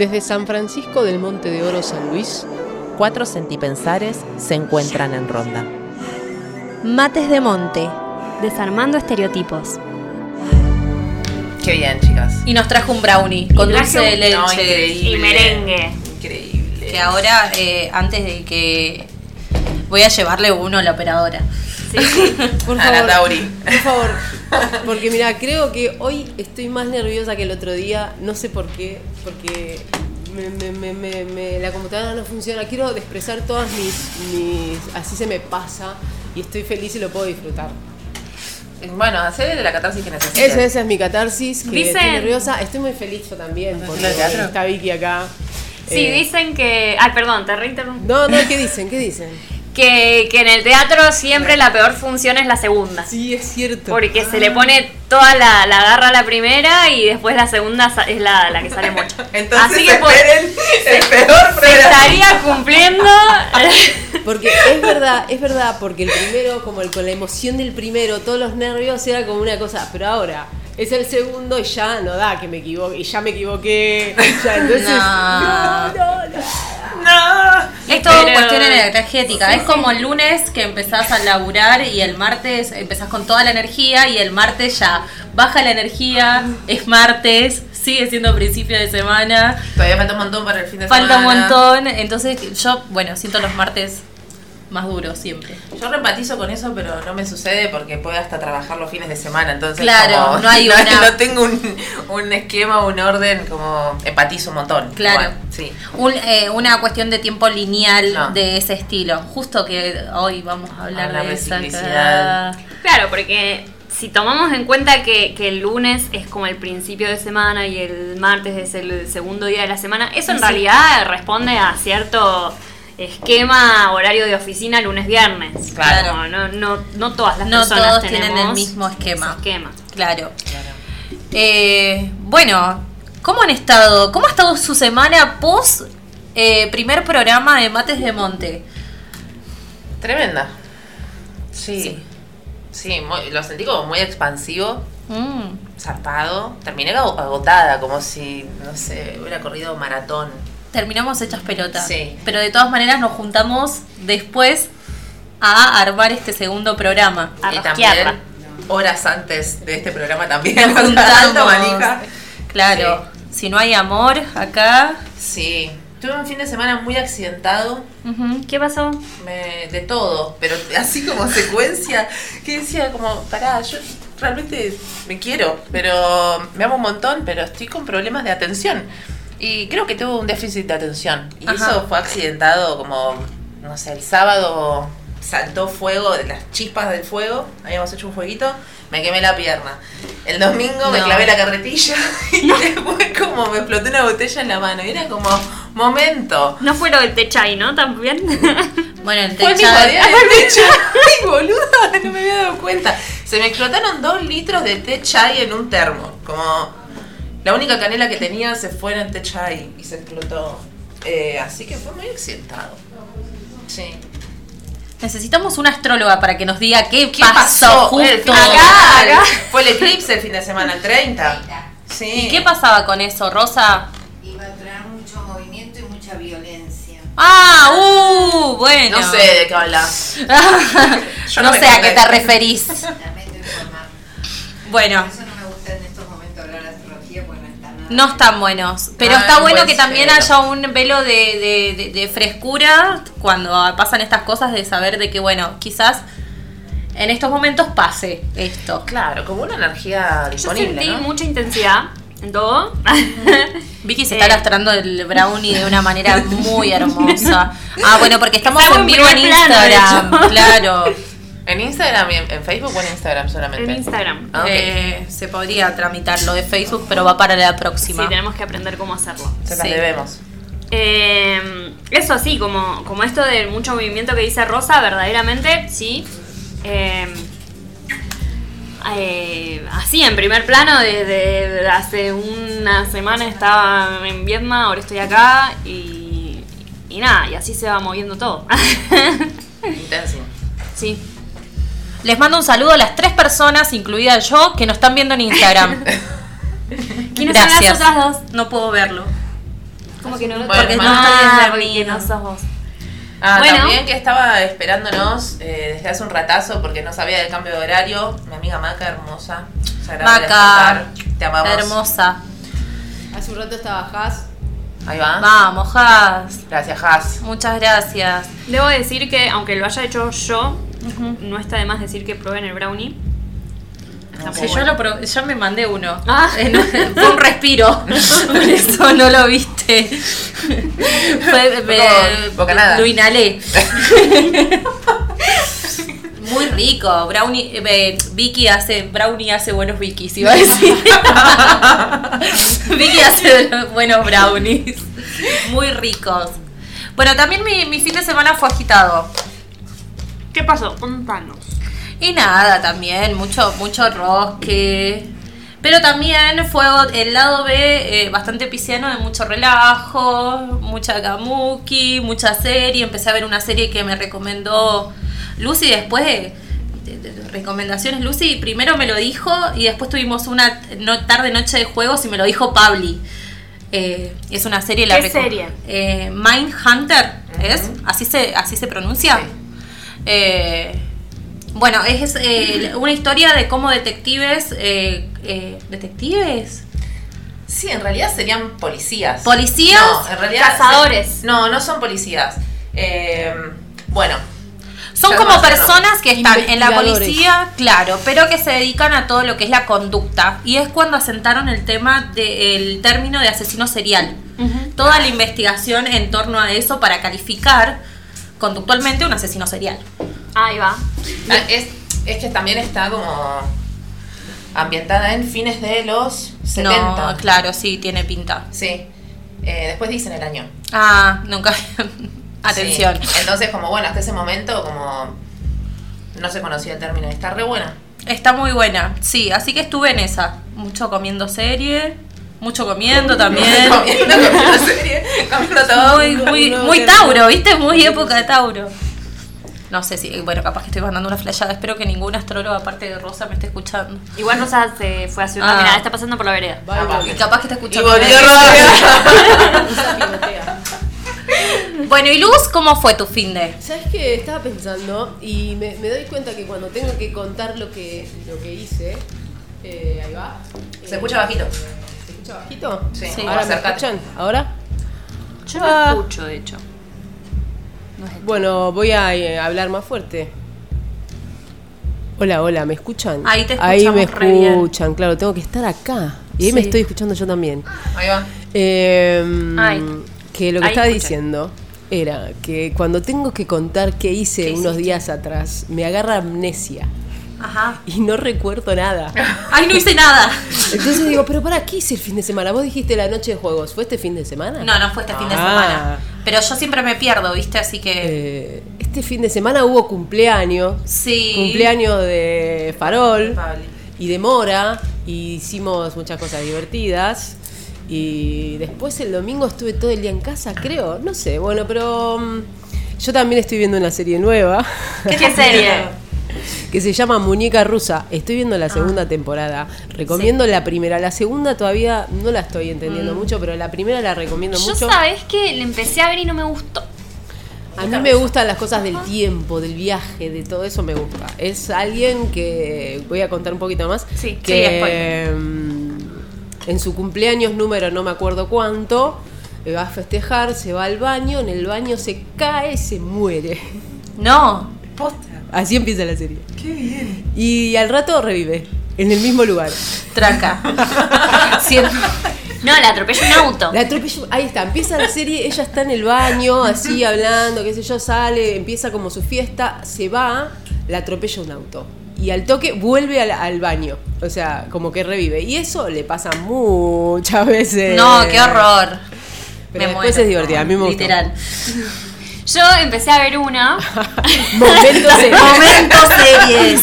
Desde San Francisco del Monte de Oro San Luis, cuatro sentipensares se encuentran en ronda. Mates de Monte, desarmando estereotipos. Qué bien, chicas. Y nos trajo un brownie con dulce de leche. No. Y merengue. Increíble. Que ahora, eh, antes de que. Voy a llevarle uno a la operadora. por Ana favor, Tauri. por favor, porque mira, creo que hoy estoy más nerviosa que el otro día, no sé por qué, porque me- me- me- me- me- la computadora no funciona, quiero expresar todas mis, mis, así se me pasa y estoy feliz y lo puedo disfrutar. Bueno, hacer la catarsis que necesites. Esa, esa es mi catarsis, que Dicen- estoy nerviosa, estoy muy feliz yo también, porque ¿En el teatro? está Vicky acá. Sí, Eh, dicen que. Ay, perdón, te reinterrumpí. No, no, ¿qué dicen? ¿Qué dicen? Que, que en el teatro siempre la peor función es la segunda. Sí, es cierto. Porque se le pone toda la, la garra a la primera y después la segunda sa- es la, la que sale mucho. Entonces Así que pues, esperen el peor se estaría cumpliendo. Porque es verdad, es verdad, porque el primero, como el, con la emoción del primero, todos los nervios era como una cosa, pero ahora es el segundo y ya no da que me equivoque, y ya me equivoqué. Ya, entonces, No. no, no, no. No. Es todo Pero- cuestión energética. es como el lunes que empezás a laburar y el martes empezás con toda la energía y el martes ya baja la energía, es martes, sigue siendo principio de semana, Todavía falta un montón para el fin de falta un semana. montón. Entonces yo, bueno, siento los martes más duros siempre. Yo reempatizo con eso, pero no me sucede porque puedo hasta trabajar los fines de semana, entonces Claro, como- no hay una- no tengo un, un esquema, un orden, como empatizo un montón. Claro. Igual, sí. Un, eh, una cuestión de tiempo lineal No. de ese estilo. Justo que hoy vamos a hablar de de esa. Claro, porque si tomamos en cuenta que, que el lunes es como el principio de semana y el martes es el segundo día de la semana, eso en Sí. realidad responde a cierto esquema horario de oficina lunes-viernes. Claro. Como No, no, no todas las No personas todos tenemos tienen el mismo esquema. esquema. Claro. Eh, bueno, ¿cómo han estado? ¿Cómo ha estado su semana post eh, primer programa de Mates de Monte? Tremenda. Sí. Sí. Sí, muy- lo sentí como muy expansivo, Mm, zarpado. Terminé ago- agotada, como si, no sé, hubiera corrido maratón. Terminamos hechas pelotas. Sí. Pero de todas maneras nos juntamos después a armar este segundo programa. A y rosquearla. también, horas antes de este programa también. Nos juntamos. manija. Claro, si no hay amor acá. Sí. Tuve un fin de semana muy accidentado. ¿Qué pasó? me- de todo, pero así como secuencia, que decía como, pará, yo realmente me quiero, pero me amo un montón, pero estoy con problemas de atención. Y creo que tuve un déficit de atención. Y Ajá. eso fue accidentado como, no sé, el sábado saltó fuego, de las chispas del fuego, habíamos hecho un fueguito, me quemé la pierna. El domingo me No. clavé la carretilla y después como me explotó una botella en la mano. Y era como, momento. No fue lo del techay, ¿no? También. Bueno, el Fue el techo. Ay, boluda, no me había dado cuenta. Se me explotaron dos litros de té chai en un termo. Como la única canela que tenía se fue en chai y se explotó. Eh, así que fue muy accidentado. Sí. Necesitamos una astróloga para que nos diga qué, ¿Qué pasó, pasó? Justo. Acá. Fue el eclipse el fin de semana, el 30. Sí. ¿Y qué pasaba con eso, Rosa? Iba a traer mucho movimiento y mucha violencia. Ah, uh, bueno. No sé de qué hablas. Yo no sé a qué te referís. Lamento informar. Bueno, no están buenos. Pero Ah, está bueno buen que también haya un velo de, de- de- de frescura cuando pasan estas cosas, de saber de que, bueno, quizás en estos momentos pase esto. Claro, como una energía Yo disponible. sentí ¿no? mucha intensidad en todo. Vicky se Eh. está lastrando el brownie de una manera muy hermosa. Ah, bueno, porque estamos en vivo en plano, Instagram. Claro. ¿En Instagram y en, en Facebook o en Instagram solamente? en Instagram. Ah. Eh, se podría tramitar lo de Facebook, pero va para la próxima. Sí, tenemos que aprender cómo hacerlo. Se las Sí. debemos. Eh, eso sí, como, como esto del mucho movimiento que dice Rosa, verdaderamente, sí. Eh, eh, así, en primer plano, desde hace una semana estaba en Vietnam, ahora estoy acá y, y nada, y así se va moviendo todo. Intenso. sí. Les mando un saludo a las tres personas, incluida yo, que nos están viendo en Instagram. ¿Quiénes son las Gracias. otras dos? No puedo verlo. Como que no. Bueno, Porque no Ah, en porque no sos vos. Ah, Bueno. también que estaba esperándonos eh, desde hace un ratazo porque no sabía del cambio de horario. Mi amiga Maca, hermosa. Maca. Te amamos. hermosa. Hace un rato estaba Haas. Ahí va. Vamos, Has. Gracias, Has. Muchas gracias. Debo decir que, aunque lo haya hecho yo, no está de más decir que prueben el brownie. Sí, muy yo, lo pro- yo me mandé uno. Ah. Fue un respiro. Por eso no lo viste. Fue, me-. Lo inhalé. Muy rico. Brownie, eh, Vicky hace, Brownie hace buenos Vicky's, iba a decir. Vicky hace buenos brownies. Muy ricos. Bueno, también mi, mi fin de semana fue agitado. ¿Qué pasó? Contanos. Y nada, también, mucho, mucho rosque. Pero también fue el lado B eh, bastante pisciano de mucho relajo, mucha kamuki, mucha serie. Empecé a ver una serie que me recomendó Lucy después de, de- de recomendaciones. Lucy primero me lo dijo y después tuvimos una no, tarde noche de juegos y me lo dijo Pabli. Eh, es una serie. la ¿Qué serie? Eh, Mindhunter, ¿es? ¿Así se, así se pronuncia? Sí. Eh, bueno, es eh, una historia de cómo detectives. eh, eh, ¿Detectives? Sí, en realidad serían policías. ¿Policías? No, en realidad. Cazadores. No, no son policías. Eh, bueno, Son como personas que están en la policía, claro, pero que se dedican a todo lo que es la conducta. Y es cuando asentaron el tema del término de asesino serial. Toda la investigación en torno a eso para calificar conductualmente un asesino serial. Ahí va. ah, es, es que también está como ambientada en fines de los 70. No, claro, sí, tiene pinta. Sí. Eh, después dicen el año. Ah, nunca. Atención. Sí. Entonces, como bueno, hasta ese momento, como no se conocía el término. Está re buena. Está muy buena, sí, así que estuve en esa. Mucho comiendo serie, mucho comiendo también. comiendo, comiendo serie, comiendo todo. Muy, Tauro, ¿viste? Muy época de Tauro. No sé si, bueno, capaz que estoy mandando una flashada. Espero que ninguna astróloga aparte de Rosa me esté escuchando. Igual Rosa se fue hace una Ah. mirada, está pasando por la vereda. Vale, Capaz Y capaz que está Y escuchando. volvió Rosa. Bueno, y Luz, ¿cómo fue tu fin de? ¿Sabes qué? Estaba pensando y me, me doy cuenta que cuando tengo que contar lo que, lo que hice, eh, ahí va. Se escucha bajito. ¿Se escucha bajito? Sí, Sí. ¿Ahora me escuchan? ¿Ahora? Yo Ah. no escucho, de hecho. No es esto. Bueno, voy a eh, hablar más fuerte. Hola, hola, ¿me escuchan? Ahí te Ahí me escuchamos re bien. escuchan, claro, tengo que estar acá. Y ahí me estoy escuchando yo también. Ahí va. Eh, Ay. que lo que Ahí estaba escuché. diciendo era que cuando tengo que contar qué hice ¿Qué unos hiciste? días atrás, me agarra amnesia Ajá. y no recuerdo nada. Ay, no hice nada. Entonces digo, pero para qué hice el fin de semana? Vos dijiste la noche de juegos, ¿fue este fin de semana? No, no fue este fin de Ah. semana. Pero yo siempre me pierdo, ¿viste? Así que. Eh, este fin de semana hubo cumpleaños. sí. Cumpleaños de Farol y de Mora. Y hicimos muchas cosas divertidas. Y después el domingo estuve todo el día en casa, creo. No sé, bueno, pero mm, yo también estoy viendo una serie nueva ¿Qué serie? que se llama Muñeca Rusa. Estoy viendo la segunda temporada. Recomiendo la primera. La segunda todavía no la estoy entendiendo mucho, pero la primera la recomiendo Yo mucho. sabés que le empecé a ver y no me gustó. A mí me gustan las cosas del tiempo, del viaje, de todo eso me gusta. Es alguien que voy a contar un poquito más. Sí, sí, que mm, en su cumpleaños número no me acuerdo cuánto eh, va a festejar, se va al baño, en el baño se cae, se muere. No. Posta. Así empieza la serie. Qué bien. Y al rato revive en el mismo lugar. Traca. Siempre. No, la atropelló un auto. La atropelló- ahí está, empieza la serie, ella está en el baño, así hablando, qué sé yo, sale, empieza como su fiesta, se va, la atropella un auto. Y al toque vuelve al, al baño. O sea, como que revive. Y eso le pasa muchas veces. No, qué horror. Pero Me después muero. es divertida, a mí me gustó. Yo empecé a ver una Momentos de- Momentos series.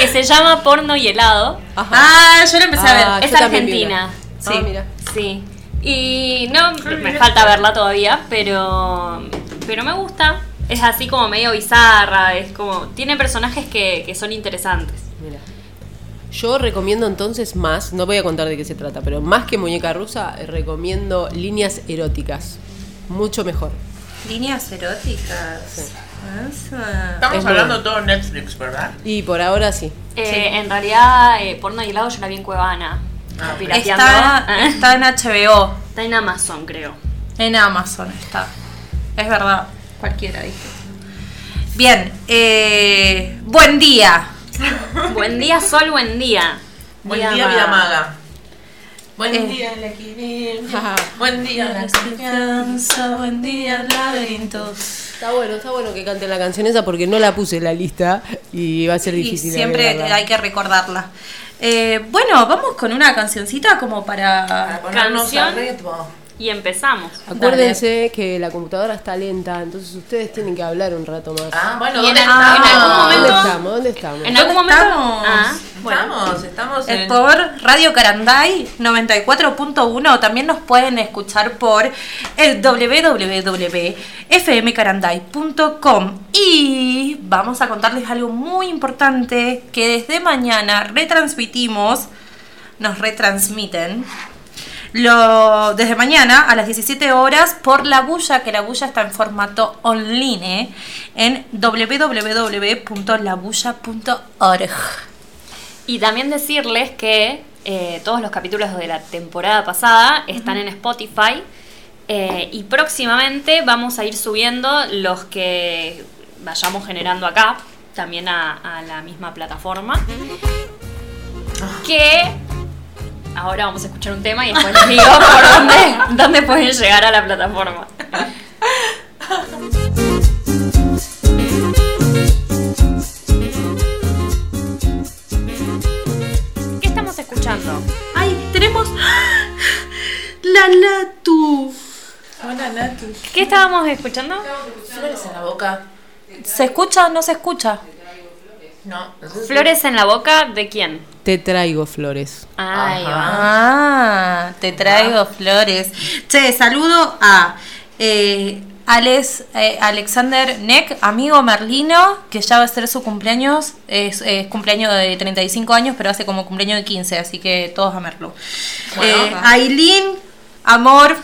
que se llama Porno y helado. Ajá. Ah, yo lo empecé Ah, a ver. Es también vi argentina. una. Sí. Ah, mira. Sí. Y no, me falta verla todavía, pero pero me gusta. Es así como medio bizarra, es como tiene personajes que, que son interesantes. Mira. Yo recomiendo entonces más, no voy a contar de qué se trata, pero más que muñeca rusa, recomiendo líneas eróticas. Mucho mejor. Líneas eróticas. Estamos Es hablando bueno. todo Netflix, ¿verdad? Y por ahora sí. Eh, En realidad, eh, porno y helado yo la vi en Cuevana. Ah, pirateando. Está, está en HBO. Está en Amazon, creo. En Amazon está. Es verdad. Cualquiera dije. Bien. eh, buen día. buen día, sol, buen día. Buen día, vida maga. Buen Eh. día, la equilibrio. Buen día, la confianza. Buen día, el laberinto. Está bueno, está bueno que cante la canción esa porque no la puse en la lista y va a ser Y difícil. siempre agregarla. hay que recordarla. Eh, bueno, vamos con una cancioncita como Para para... ponernos Canción. a ritmo. Y empezamos. Acuérdense que la computadora está lenta, entonces ustedes tienen que hablar un rato más. Ah, bueno, en ¿dónde estamos? en algún ¿Dónde momento- estamos? ¿Dónde estamos? En algún momento. estamos? Ah, bueno. Estamos, estamos Es en... por Radio Caranday 94.1. También nos pueden escuchar por el www.fmcaranday.com. Y vamos a contarles algo muy importante que desde mañana retransmitimos, nos retransmiten. Lo, desde mañana a las 17 horas por La Bulla, que La Bulla está en formato online en www.labulla.org. Y también decirles que eh, todos los capítulos de la temporada pasada están en Spotify. eh, y próximamente vamos a ir subiendo los que vayamos generando acá, también a, a la misma plataforma. Que ahora vamos a escuchar un tema y después les digo por dónde, dónde pueden llegar a la plataforma. ¿Qué estamos escuchando? ¡Ay, tenemos la Latu! Hola, Natu. ¿Qué estábamos escuchando? Flores en la boca. ¿Se escucha o no se escucha? No, Flores en la boca de quién? Te traigo flores. Ahí va. Ah, te traigo flores. Che, saludo a eh, Alex, eh, Alexander Neck, amigo merlino, que ya va a ser su cumpleaños. Es, es cumpleaños de 35 años, pero hace como cumpleaños de 15, así que todos a Merlo. Bueno. Eh, Aileen, amor,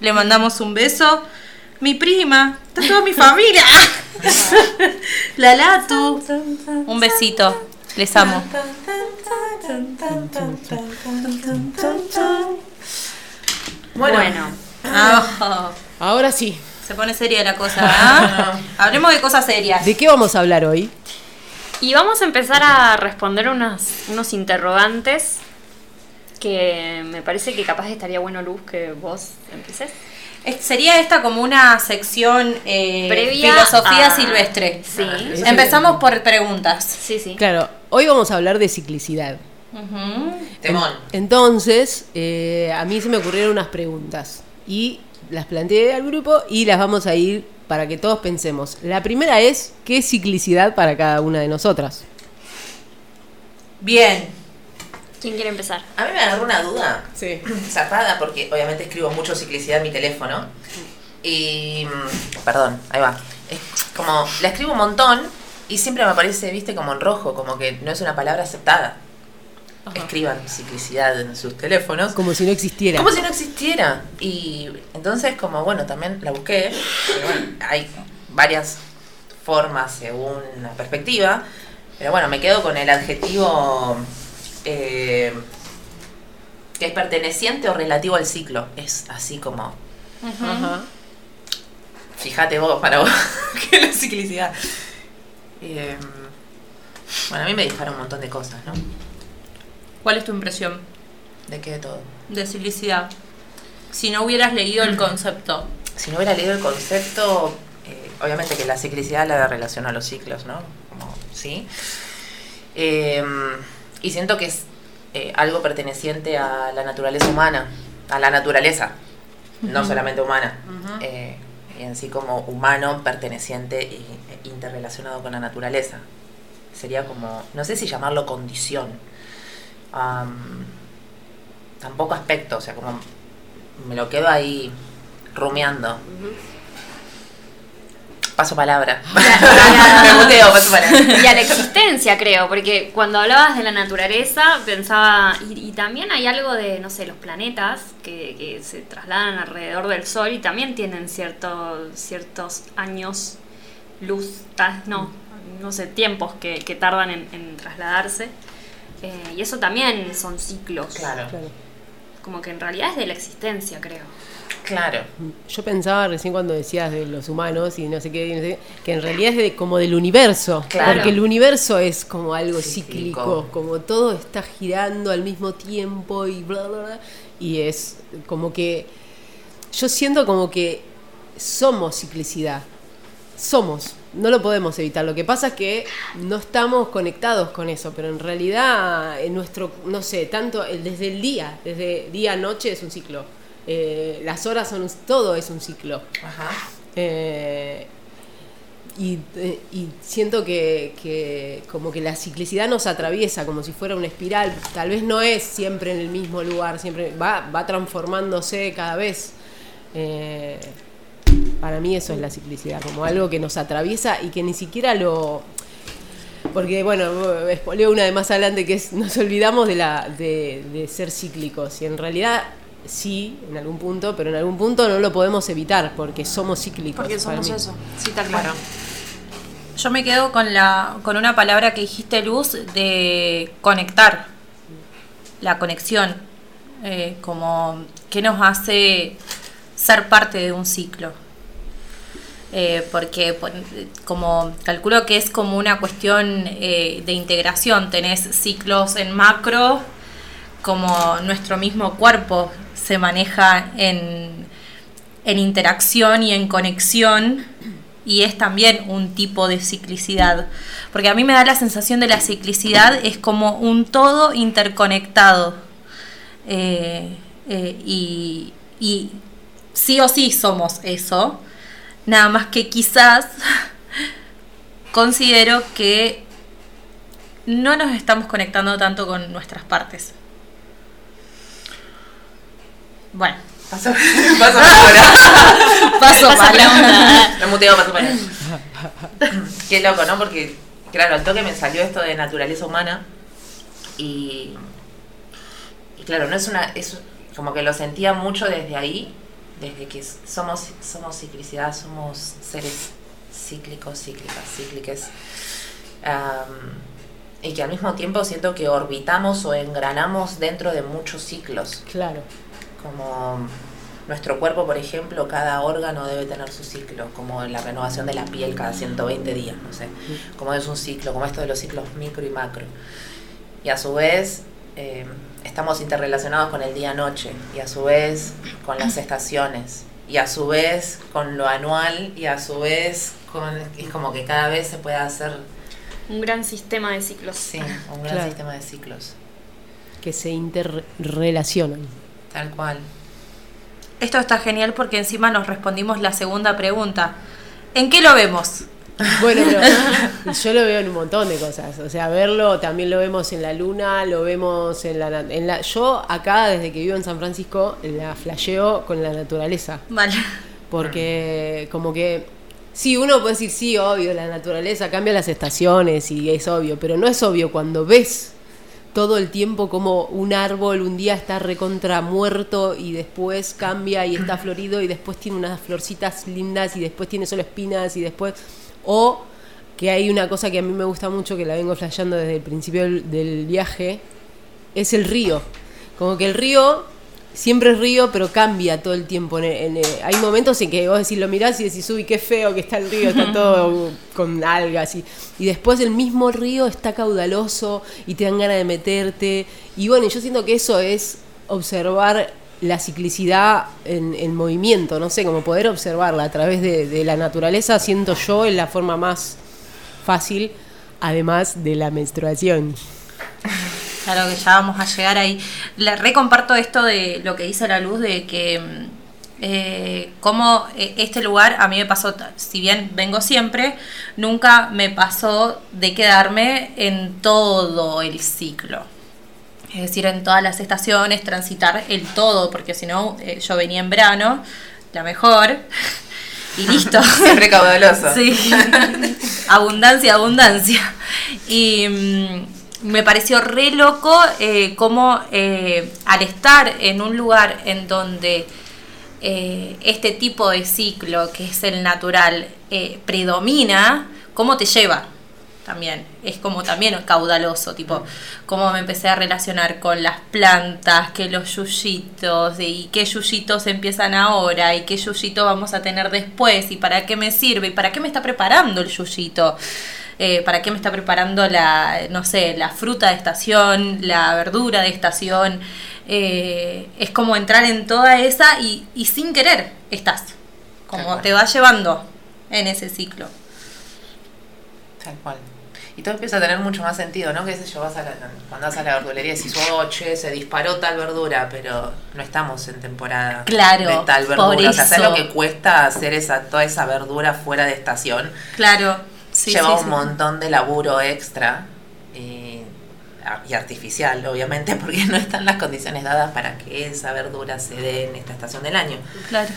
le mandamos un beso. Mi prima, está toda mi familia. La Latu, un besito. Les amo. Bueno, Bueno, Ah, Ahora sí. se pone seria la cosa. ¿ah? Hablemos de cosas serias. ¿De qué vamos a hablar hoy? y vamos a empezar a responder unas, unos interrogantes que me parece que capaz estaría bueno, Luz, que vos empieces. Sería esta como una sección eh, Previa filosofía a- silvestre. Sí, Empezamos por preguntas. sí, sí. Claro, hoy vamos a hablar de ciclicidad. Temón. Entonces, eh, a mí se me ocurrieron unas preguntas y las planteé al grupo y las vamos a ir para que todos pensemos. La primera es, ¿qué es ciclicidad para cada una de nosotras? Bien. ¿Quién quiere empezar? A mí me agarró una duda Sí. zapada porque obviamente escribo mucho ciclicidad en mi teléfono. Y. mm, Perdón, ahí va. Es como. La escribo un montón y siempre me aparece, viste, como en rojo, como que no es una palabra aceptada. Escriban ciclicidad en sus teléfonos. Como si no existiera. Como si no existiera. Y entonces, como bueno, también la busqué. bueno, hay varias formas según la perspectiva. Pero bueno, me quedo con el adjetivo eh, que es perteneciente o relativo al ciclo. Es así como, fíjate vos, para vos, que la ciclicidad. Eh, bueno, a mí me dispara un montón de cosas, ¿no? ¿Cuál es tu impresión De que de todo. de ciclicidad? Si no hubieras leído el concepto. si no hubiera leído el concepto, eh, obviamente que la ciclicidad la relaciona a los ciclos, ¿no? Como, sí. Eh, y siento que es eh, algo perteneciente a la naturaleza humana, a la naturaleza, no solamente humana. Eh, y en sí como humano perteneciente e interrelacionado con la naturaleza. Sería como, no sé si llamarlo condición. Am, tampoco aspecto, o sea, como me lo quedo ahí rumiando. Paso palabra. Y a- Me muteo, paso palabra. y a la existencia, creo, porque cuando hablabas de la naturaleza pensaba, y, y también hay algo de, no sé, los planetas que, que se trasladan alrededor del Sol y también tienen cierto, ciertos años, luz, no, no sé, tiempos que, que tardan en, en trasladarse. Eh, y eso también son ciclos. Claro. Como que en realidad es de la existencia, creo. Claro. Yo pensaba recién cuando decías de los humanos y no sé qué, no sé que en realidad es de, como del universo. Claro. Porque el universo es como algo Cíclico. cíclico, como todo está girando al mismo tiempo y bla, bla, bla. Y es como que. Yo siento como que somos ciclicidad. Somos. No lo podemos evitar. Lo que pasa es que no estamos conectados con eso, pero en realidad en nuestro, no sé, tanto el- desde el día, desde día a noche es un ciclo. Eh, las horas son un- todo es un ciclo. Ajá. Eh, y, eh, y siento que, que como que la ciclicidad nos atraviesa como si fuera una espiral. Tal vez no es siempre en el mismo lugar, siempre va, va transformándose cada vez. Eh, para mí eso es la ciclicidad, como algo que nos atraviesa y que ni siquiera lo... Porque, bueno, leo una de más adelante que es, nos olvidamos de, la, de, de ser cíclicos y en realidad sí, en algún punto, pero en algún punto no lo podemos evitar porque somos cíclicos. Porque para somos mí. eso. Sí, está claro. Yo me quedo con la con una palabra que dijiste, Luz, de conectar. La conexión. eh, como que nos hace ser parte de un ciclo. Eh, porque pon- como calculo que es como una cuestión eh, de integración. Tenés ciclos en macro, como nuestro mismo cuerpo se maneja en, en interacción y en conexión y es también un tipo de ciclicidad. Porque a mí me da la sensación de la ciclicidad es como un todo interconectado. Eh, eh, y, y sí o sí somos eso. Nada más que quizás considero que no nos estamos conectando tanto con nuestras partes. Bueno, Paso, paso palabra. paso palabra. Me muteo, paso palabra. Qué loco, ¿no? Porque, claro, al toque me salió esto de naturaleza humana y, y claro, no es una, es como que lo sentía mucho desde ahí, desde que somos, somos ciclicidad, somos seres cíclicos, cíclicas, cícliques. Am, y que al mismo tiempo siento que orbitamos o engranamos dentro de muchos ciclos Claro. Como nuestro cuerpo, por ejemplo, cada órgano debe tener su ciclo, como la renovación de la piel cada 120 días, no sé, como es un ciclo, como esto de los ciclos micro y macro. Y a su vez eh, estamos interrelacionados con el día-noche, y a su vez con las estaciones, y a su vez con lo anual, y a su vez con... Es como que cada vez se puede hacer, Un gran sistema de ciclos. sí, un gran Claro. sistema de ciclos, Que se interrelacionan. Tal cual. Esto está genial porque encima nos respondimos la segunda pregunta. ¿En qué lo vemos? Bueno, yo lo veo en un montón de cosas. O sea, verlo también lo vemos en la luna, lo vemos en la, en la. Yo acá, desde que vivo en San Francisco, la flasheo con la naturaleza. Vale. Porque, como que. Sí, uno puede decir, sí, obvio, la naturaleza cambia las estaciones y es obvio, pero no es obvio cuando ves todo el tiempo como un árbol un día está recontra muerto y después cambia y está florido y después tiene unas florcitas lindas y después tiene solo espinas y después o que hay una cosa que a mí me gusta mucho que la vengo flasheando desde el principio del, del viaje es el río. Como que el río siempre es río pero cambia todo el tiempo En- en- eh, hay momentos en que vos decís lo mirás y decís uy qué feo que está el río está todo con algas y, y después el mismo río está caudaloso y te dan ganas de meterte y bueno yo siento que eso es observar la ciclicidad en, en movimiento, no sé, como poder observarla a través de, de la naturaleza, siento yo en la forma más fácil, además de la menstruación. Claro que ya vamos a llegar ahí. Le recomparto esto de lo que dice la luz de que mm, eh, como eh, este lugar a mí me pasó, si bien vengo siempre, nunca me pasó de quedarme en todo el ciclo. Es decir, en todas las estaciones, transitar el todo, porque si no, eh, yo venía en verano, la mejor. y listo. Siempre caudaloso. Sí. abundancia, abundancia. Y mm, me pareció re loco eh, cómo eh, al estar en un lugar en donde eh, este tipo de ciclo, que es el natural, eh, predomina, cómo te lleva también. Es como también caudaloso, tipo, cómo me empecé a relacionar con las plantas, que los yuyitos, y qué yuyitos empiezan ahora, y qué yuyito vamos a tener después, y para qué me sirve, y para qué me está preparando el yuyito. Eh, para qué me está preparando la, no sé, la fruta de estación, la verdura de estación. Eh, es como entrar en toda esa y, y sin querer estás. Tal Como cual. te va llevando en ese ciclo. Tal cual. Y todo empieza a tener mucho más sentido, ¿no? Que sé yo, vas a la, cuando vas a la verdulería y decís, oh, che, se disparó tal verdura, pero no estamos en temporada Claro, de tal verdura. O sea, ¿sabes lo que cuesta hacer esa, toda esa verdura fuera de estación? Claro. Sí, Lleva sí, un montón de laburo extra y, y artificial, obviamente, porque no están las condiciones dadas para que esa verdura se dé en esta estación del año. Claro.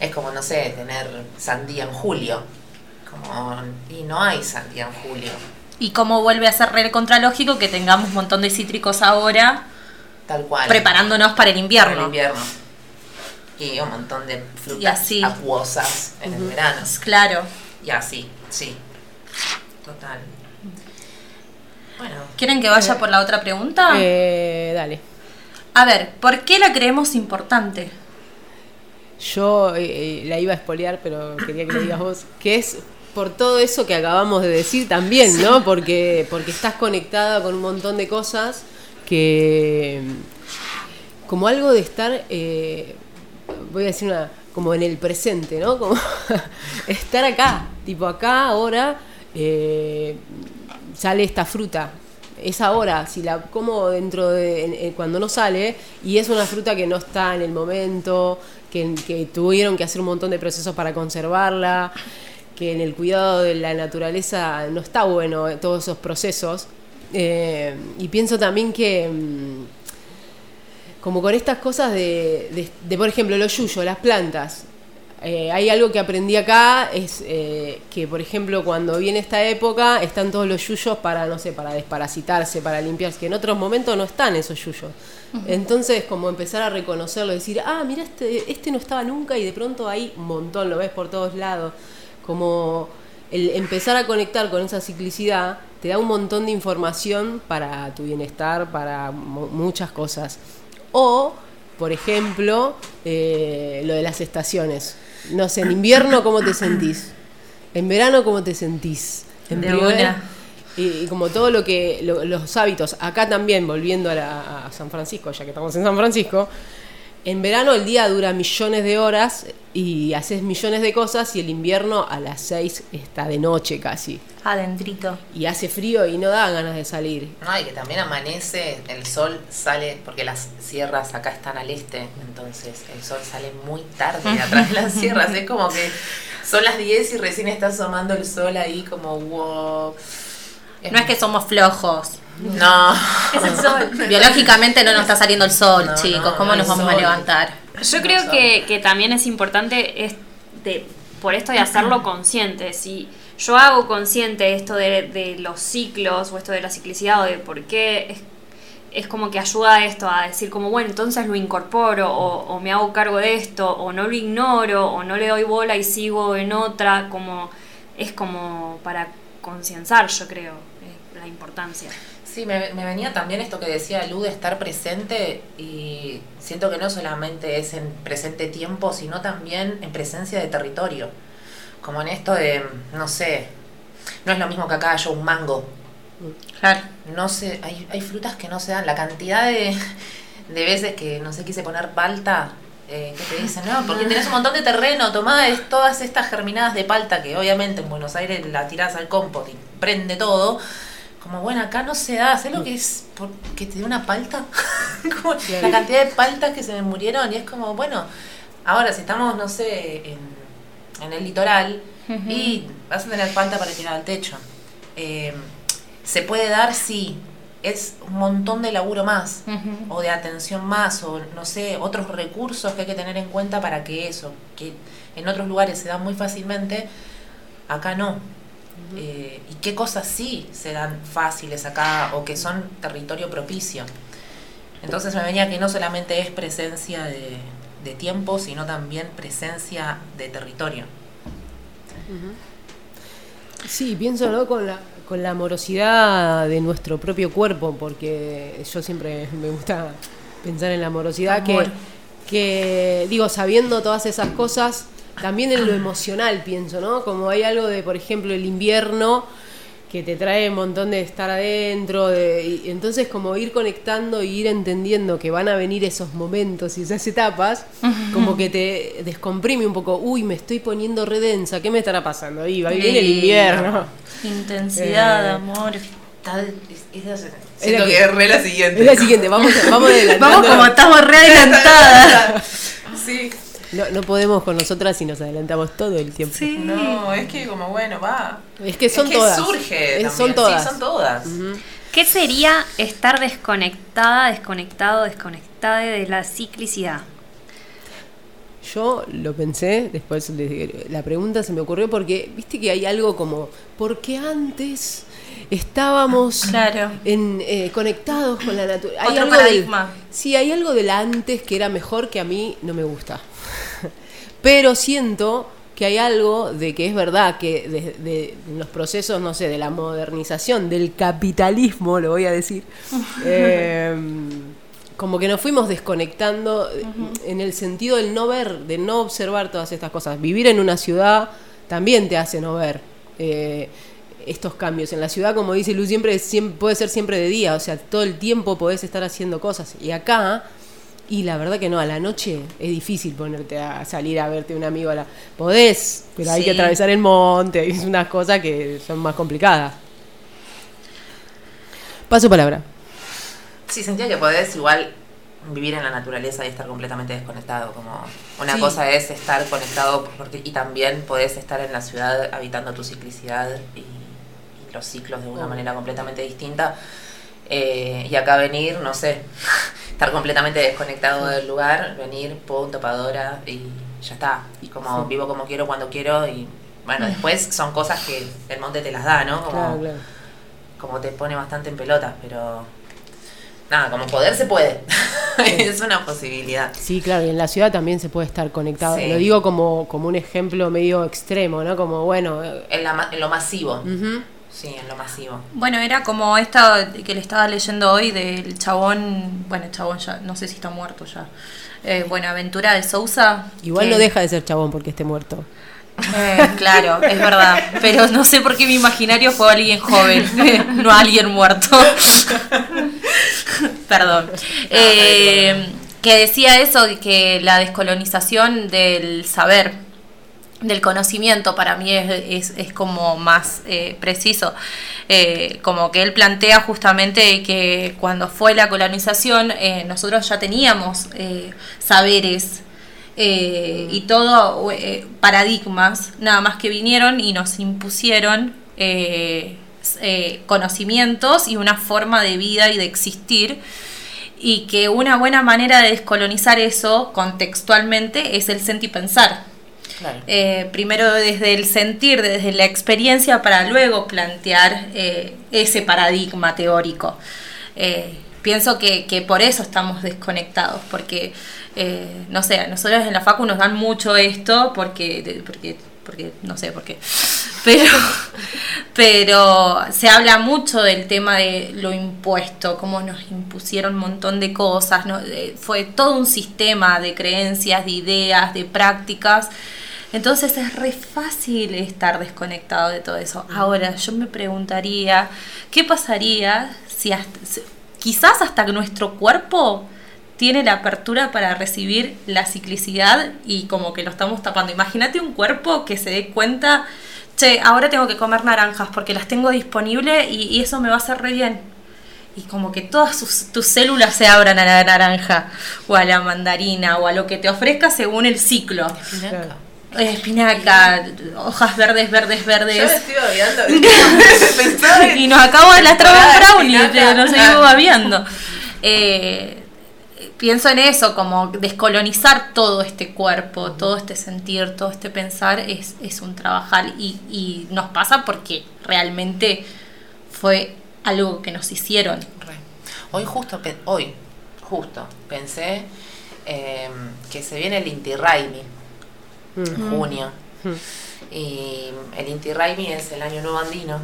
Es como, no sé, tener sandía en julio. Como, y no hay sandía en julio. Y cómo vuelve a ser re contralógico que tengamos un montón de cítricos ahora Tal cual. preparándonos para el Para invierno. el invierno. Y un montón de frutas Y así. acuosas en el verano. Claro. Y así, sí. Total. Bueno, ¿Quieren que vaya por la otra pregunta? Eh, dale. A ver, ¿por qué la creemos importante? Yo eh, eh, la iba a espolear, pero quería que lo digas vos. Que es por todo eso que acabamos de decir también, ¿no? Porque, porque estás conectada con un montón de cosas que. Como algo de estar. eh, voy a decir una. Como en el presente, ¿no? Como estar acá. Tipo acá, ahora. Eh, sale esta fruta. Es ahora, si la como dentro de. en- cuando no sale, y es una fruta que no está en el momento, que, que tuvieron que hacer un montón de procesos para conservarla, que en el cuidado de la naturaleza no está bueno eh, todos esos procesos. Eh, y pienso también que. mm, como con estas cosas de, de- de, por ejemplo, los yuyos, las plantas. Eh, hay algo que aprendí acá, es eh, que, por ejemplo, cuando viene esta época, están todos los yuyos para, no sé, para desparasitarse, para limpiarse, que en otros momentos no están esos yuyos. Entonces, como empezar a reconocerlo, decir, ah, mira, este, este no estaba nunca y de pronto hay un montón, lo ves por todos lados. Como el empezar a conectar con esa ciclicidad te da un montón de información para tu bienestar, para mu- muchas cosas. O, por ejemplo, eh, lo de las estaciones. No sé, en invierno, ¿cómo te sentís? En verano, ¿cómo te sentís? En primavera. y como todo lo que, lo- los hábitos, acá también, volviendo a, la- a San Francisco, ya que estamos en San Francisco, en verano el día dura millones de horas y haces millones de cosas y el invierno a las 6 está de noche casi. Adentrito. Y hace frío y no da ganas de salir. no, y que también amanece, el sol sale, porque las sierras acá están al este, entonces el sol sale muy tarde de atrás de las sierras. Es como que son las 10 y recién está asomando el sol ahí, como wow. No es que somos flojos. No. Es el sol. Biológicamente no nos está saliendo el sol, No, chicos. ¿Cómo no nos vamos a levantar? Yo creo que, que también es importante es de, por esto de hacerlo consciente. Si yo hago consciente esto de, de los ciclos o esto de la ciclicidad o de por qué es, es como que ayuda a esto, a decir como, bueno, entonces lo incorporo o, o me hago cargo de esto o no lo ignoro o no le doy bola y sigo en otra, como es como para concienciar, yo creo, eh, la importancia. Sí, me, me venía también esto que decía Lu de estar presente y siento que no solamente es en presente tiempo, sino también en presencia de territorio. Como en esto de, no sé, no es lo mismo que acá haya un mango. Claro. No sé, hay, hay frutas que no se dan. La cantidad de, de veces que, no sé, quise poner palta, eh, que te dicen, no, porque tenés un montón de terreno, tomá es- todas estas germinadas de palta que obviamente en Buenos Aires la tirás al compost y prende todo. Como, bueno, acá no se da, ¿sabes lo que es que te dé una palta? Como la cantidad de paltas que se me murieron y es como, bueno, ahora si estamos, no sé, en, en el litoral y vas a tener palta para tirar al techo. Eh, ¿Se puede dar? Sí, es un montón de laburo más, o de atención más, o no sé, otros recursos que hay que tener en cuenta para que eso, que en otros lugares se da muy fácilmente, acá no. Eh, y qué cosas sí se dan fáciles acá o que son territorio propicio. Entonces me venía que no solamente es presencia de, de tiempo, sino también presencia de territorio. Sí, pienso ¿no? con, la, con la amorosidad de nuestro propio cuerpo, porque yo siempre me gusta pensar en la amorosidad, que, que, digo, sabiendo todas esas cosas, también en lo emocional pienso, ¿no? Como hay algo de, por ejemplo, el invierno que te trae un montón de estar adentro, de, y entonces como ir conectando y ir entendiendo que van a venir esos momentos y esas etapas, como que te descomprime un poco, uy, me estoy poniendo redensa, ¿qué me estará pasando? Ahí va, viene el invierno. Intensidad, Eh, amor. Está- es- es la- Es siento la que que- es re la siguiente. Es la siguiente, vamos, vamos adelantando. Vamos como estamos re adelantadas. Sí. No, no podemos con nosotras si nos adelantamos todo el tiempo. Sí. No, es que como bueno, va. Es que son es que todas. surge. Es- son todas. Sí, son todas. ¿Qué sería estar desconectada, desconectado, desconectada de la ciclicidad? Yo lo pensé, después de- la pregunta se me ocurrió porque, viste que hay algo como, porque antes estábamos Claro. en, eh, conectados con la naturaleza. Otro paradigma. sí, hay algo del antes que era mejor que a mí no me gusta. Pero siento que hay algo de que es verdad que de, de los procesos, no sé, de la modernización, del capitalismo, lo voy a decir, eh, como que nos fuimos desconectando en el sentido del no ver, de no observar todas estas cosas. Vivir en una ciudad también te hace no ver eh, estos cambios. En la ciudad, como dice Lu, siempre, siempre puede ser siempre de día, o sea, todo el tiempo podés estar haciendo cosas. Y acá, y la verdad que no, a la noche es difícil ponerte a salir a verte un amigo. A la... Podés, pero hay que atravesar el monte, es unas cosas que son más complicadas. Paso palabra. Sí, sentía que podés igual vivir en la naturaleza y estar completamente desconectado. Como una Sí. cosa es estar conectado porque, y también podés estar en la ciudad habitando tu ciclicidad y, y los ciclos de una Obvio. manera completamente distinta. Eh, y acá venir, no sé, estar completamente desconectado del lugar, venir, pum, topadora y ya está. Y como Sí. vivo como quiero, cuando quiero y bueno, después son cosas que el monte te las da, ¿no? Como, Claro, claro. como te pone bastante en pelotas, pero nada, como poder se puede. es una posibilidad. Sí, claro, y en la ciudad también se puede estar conectado. Sí. Lo digo como, como un ejemplo medio extremo, ¿no? Como, bueno, En, la en lo masivo. ujú. Sí, en lo masivo. Bueno, era como esta que le estaba leyendo hoy del chabón, bueno, el chabón ya, no sé si está muerto ya. Eh, bueno, Aventura de Sousa. igual que- no deja de ser chabón porque esté muerto. Eh, claro, es verdad. Pero no sé por qué mi imaginario fue alguien joven, no alguien muerto. Perdón. Eh, que decía eso, de que la descolonización del saber, del conocimiento, para mí es, es, como más eh, preciso. Eh, como que él plantea justamente que cuando fue la colonización, eh, nosotros ya teníamos saberes y todo paradigmas, nada más que vinieron y nos impusieron conocimientos y una forma de vida y de existir. Y que una buena manera de descolonizar eso contextualmente es el sentir pensar. Eh, primero desde el sentir, desde la experiencia, para luego plantear eh, ese paradigma teórico. Eh, pienso que, que por eso estamos desconectados, porque, no sé, a nosotros en la Facu nos dan mucho esto, porque, porque, porque no sé por qué, pero, pero se habla mucho del tema de lo impuesto, cómo nos impusieron un montón de cosas, ¿no? Fue todo un sistema de creencias, de ideas, de prácticas. Entonces es re fácil estar desconectado de todo eso. Ahora, yo me preguntaría, ¿qué pasaría si hasta- si- quizás hasta que nuestro cuerpo tiene la apertura para recibir la ciclicidad y como que lo estamos tapando? Imagínate un cuerpo que se dé cuenta, che, ahora tengo que comer naranjas porque las tengo disponibles y, y eso me va a hacer re bien. Y como que todas sus- tus células se abran a la naranja o a la mandarina o a lo que te ofrezca según el ciclo. Claro. Eh, espinaca, hojas verdes, verdes, Yo verdes. estoy babeando. Pensaba en- y nos lastrar un temporada de brownie, espinaca. nos seguimos Ah. babeando. Eh, pienso en eso, como descolonizar todo este cuerpo, todo este sentir, todo este pensar es, es un trabajar y, y nos pasa porque realmente fue algo que nos hicieron. Hoy justo, hoy, justo, pensé eh, que se viene el Inti Raimi en junio. Y el Inti Raimi es el Año Nuevo Andino.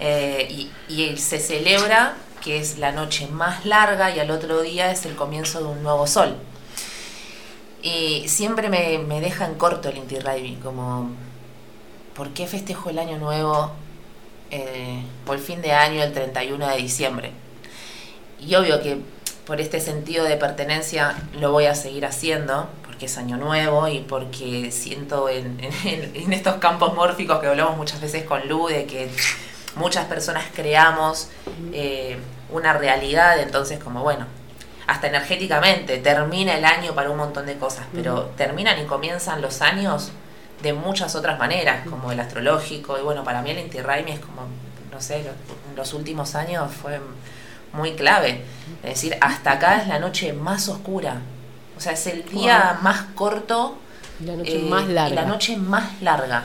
Eh, y, y se celebra que es la noche más larga y al otro día es el comienzo de un nuevo sol. Y siempre me, me deja en corto el Inti Raimi, como, ¿por qué festejo el Año Nuevo eh, por el fin de año el 31 de diciembre? Y obvio que por este sentido de pertenencia lo voy a seguir haciendo, porque es año nuevo y porque siento en, en- en estos campos mórficos que hablamos muchas veces con Lu, de que muchas personas creamos eh, una realidad, entonces como bueno, hasta energéticamente termina el año para un montón de cosas, pero terminan y comienzan los años de muchas otras maneras, como el astrológico, y bueno, para mí el Inti Raimi es como, no sé, lo- los últimos años fue muy clave. Es decir, hasta acá es la noche más oscura. O sea, es el día más corto La noche eh, más y larga. la noche más larga.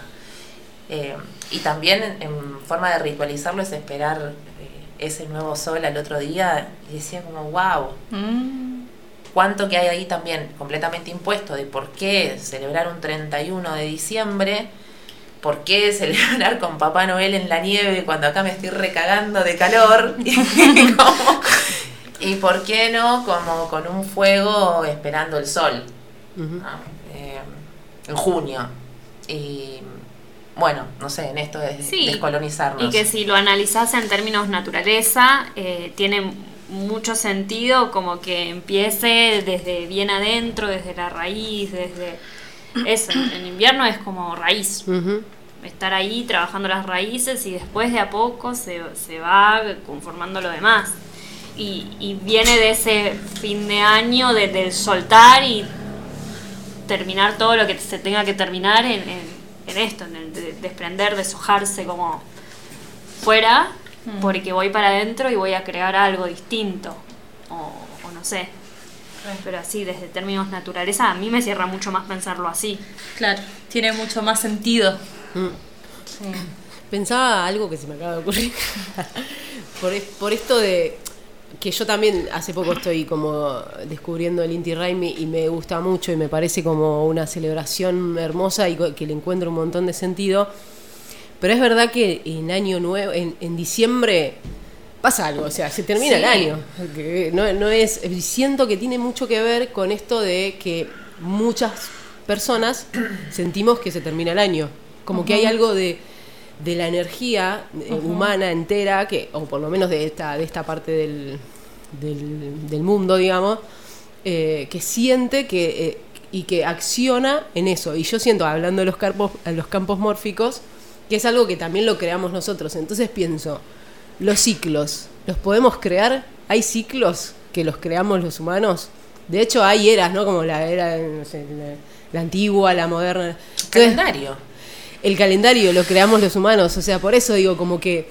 Eh, y también en, en forma de ritualizarlo es esperar eh, ese nuevo sol al otro día y decía como, wow, Mm. cuánto que hay ahí también completamente impuesto de por qué celebrar un 31 de diciembre, por qué celebrar con Papá Noel en la nieve cuando acá me estoy recagando de calor, y, como- y por qué no como con un fuego esperando el sol. Eh, en junio. Y bueno, no sé, en esto de Sí, descolonizarnos. Y que si lo analizás en términos naturaleza, eh, tiene mucho sentido como que empiece desde bien adentro, desde la raíz, desde... Eso, en, invierno es como raíz, estar ahí trabajando las raíces y después de a poco se, se va conformando lo demás. Y, y viene de ese fin de año, de, soltar y terminar todo lo que se tenga que terminar en, en- en esto, en el de- desprender, deshojarse como fuera, porque voy para adentro y voy a crear algo distinto, o, o no sé. Pero así, desde términos naturaleza, a mí me cierra mucho más pensarlo así. Claro, tiene mucho más sentido. Pensaba algo que se me acaba de ocurrir. por, es- por esto de que yo también hace poco estoy como descubriendo el Inti Raimi y me gusta mucho y me parece como una celebración hermosa y que le encuentro un montón de sentido. Pero es verdad que en año nuevo, en, en diciembre pasa algo, o sea, se termina el año. No, no es, siento que tiene mucho que ver con esto de que muchas personas sentimos que se termina el año. Como que hay algo de, de la energía eh, humana entera, que, o por lo menos de esta, de esta parte del, del, del mundo, digamos, eh, que siente que, eh, y que acciona en eso. Y yo siento, hablando de los campos, los campos mórficos, que es algo que también lo creamos nosotros. Entonces pienso, los ciclos, ¿los podemos crear? ¿Hay ciclos que los creamos los humanos? De hecho, hay eras, ¿no? Como la era, no sé, la, la antigua, la moderna. Entonces, calendario. El calendario lo creamos los humanos, o sea, por eso digo como que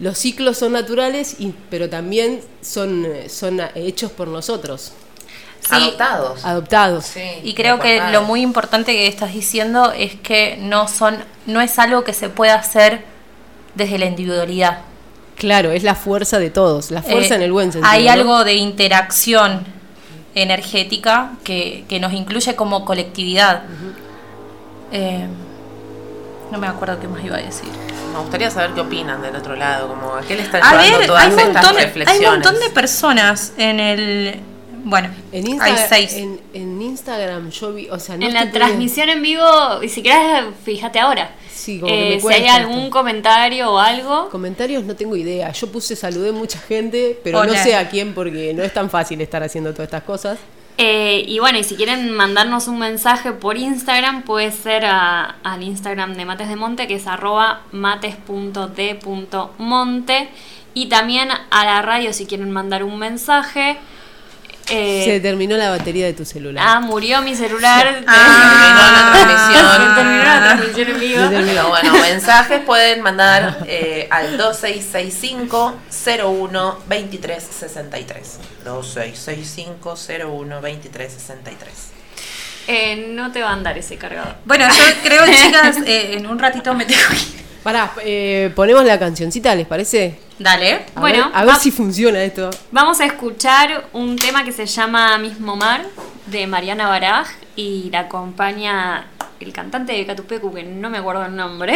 los ciclos son naturales, y, pero también son, son hechos por nosotros, Adoptados. adoptados. Sí, Y creo que lo muy importante que estás diciendo es que no son, no es algo que se pueda hacer desde la individualidad. Claro, es la fuerza de todos, la fuerza Eh, en el buen sentido. Hay ¿no? algo de interacción energética que, que nos incluye como colectividad. Eh, no me acuerdo qué más iba a decir. Me gustaría saber qué opinan del otro lado, como a qué le están A llevando ver, todas hay un, estas montón, hay reflexiones. un montón de personas en el... Bueno, En, hay Insta- seis. en, en Instagram yo vi, o sea, no en la transmisión en vivo, y si querés, fíjate ahora. Sí, como que Eh, me si hay algún esto. comentario o algo. Comentarios no tengo idea. Yo puse saludé mucha gente, pero no sé a quién porque no es tan fácil estar haciendo todas estas cosas. Eh, y bueno, y si quieren mandarnos un mensaje por Instagram, puede ser al Instagram de Mates de Monte, que es arroba mates.d.monte. Y también a la radio, si quieren mandar un mensaje, Eh, Se terminó la batería de tu celular. ah, murió mi celular. Terminó la transmisión. Terminó la transmisión en vivo. Se bueno, mensajes pueden mandar eh, al 2665 01 23 63. 2665 01 23 63. Eh, no te va a andar ese cargador. Bueno, yo creo, chicas, eh, en un ratito me tengo que ir. Pará, eh, ponemos la cancioncita, ¿les parece? Dale. A Bueno, ver, a ver si funciona esto. Vamos a escuchar un tema que se llama Mismo Mar de Mariana Baraj y la acompaña el cantante de Catupecu, que no me acuerdo el nombre,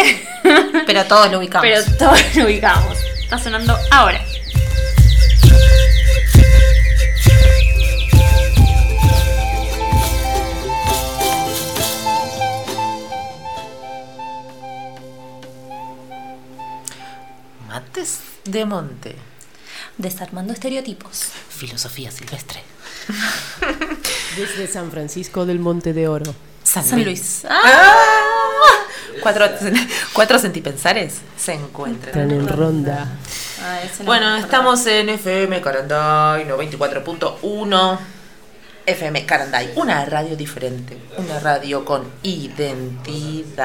Pero todos lo ubicamos. pero todos lo ubicamos. Está sonando ahora. Mates de Monte. Desarmando estereotipos. Filosofía silvestre. Desde San Francisco del Monte de Oro. San Luis. Ah. Cuatro, cuatro centipensares se encuentran. Están en ronda. Ah, no Bueno, estamos en FM Caranday 94.1. FM Caranday, una radio diferente, una radio con identidad.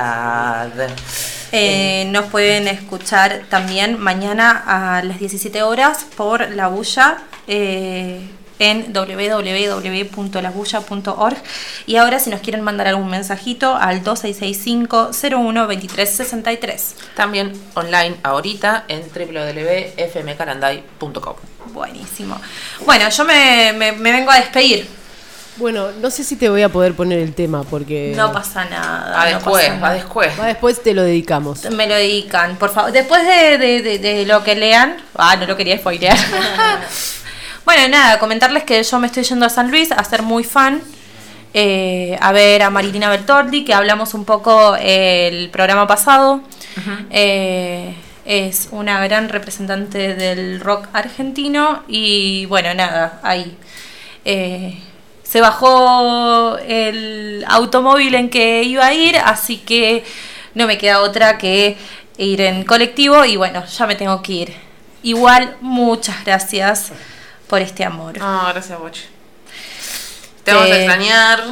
Eh, nos pueden escuchar también mañana a las 17 horas por La Bulla eh, en www.labulla.org y ahora si nos quieren mandar algún mensajito al 2665-012363. También online ahorita en www.fmcaranday.com. Buenísimo. Bueno, yo me, me- me vengo a despedir. Bueno, no sé si te voy a poder poner el tema porque No pasa nada. Va no después, va después. Va, después te lo dedicamos. Me lo dedican, por favor. Después de, de- de- de lo que lean. Ah, no lo quería spoilear. bueno, nada, comentarles que yo me estoy yendo a San Luis a ser muy fan. eh, a ver a Marilina Bertoldi, que hablamos un poco el programa pasado. Eh, es una gran representante del rock argentino. Y bueno, nada, ahí. Eh, se bajó el automóvil en que iba a ir, así que no me queda otra que ir en colectivo y bueno, ya me tengo que ir. Igual, muchas gracias por este amor. Ah, gracias, Boche. Te vamos a Te- extrañar.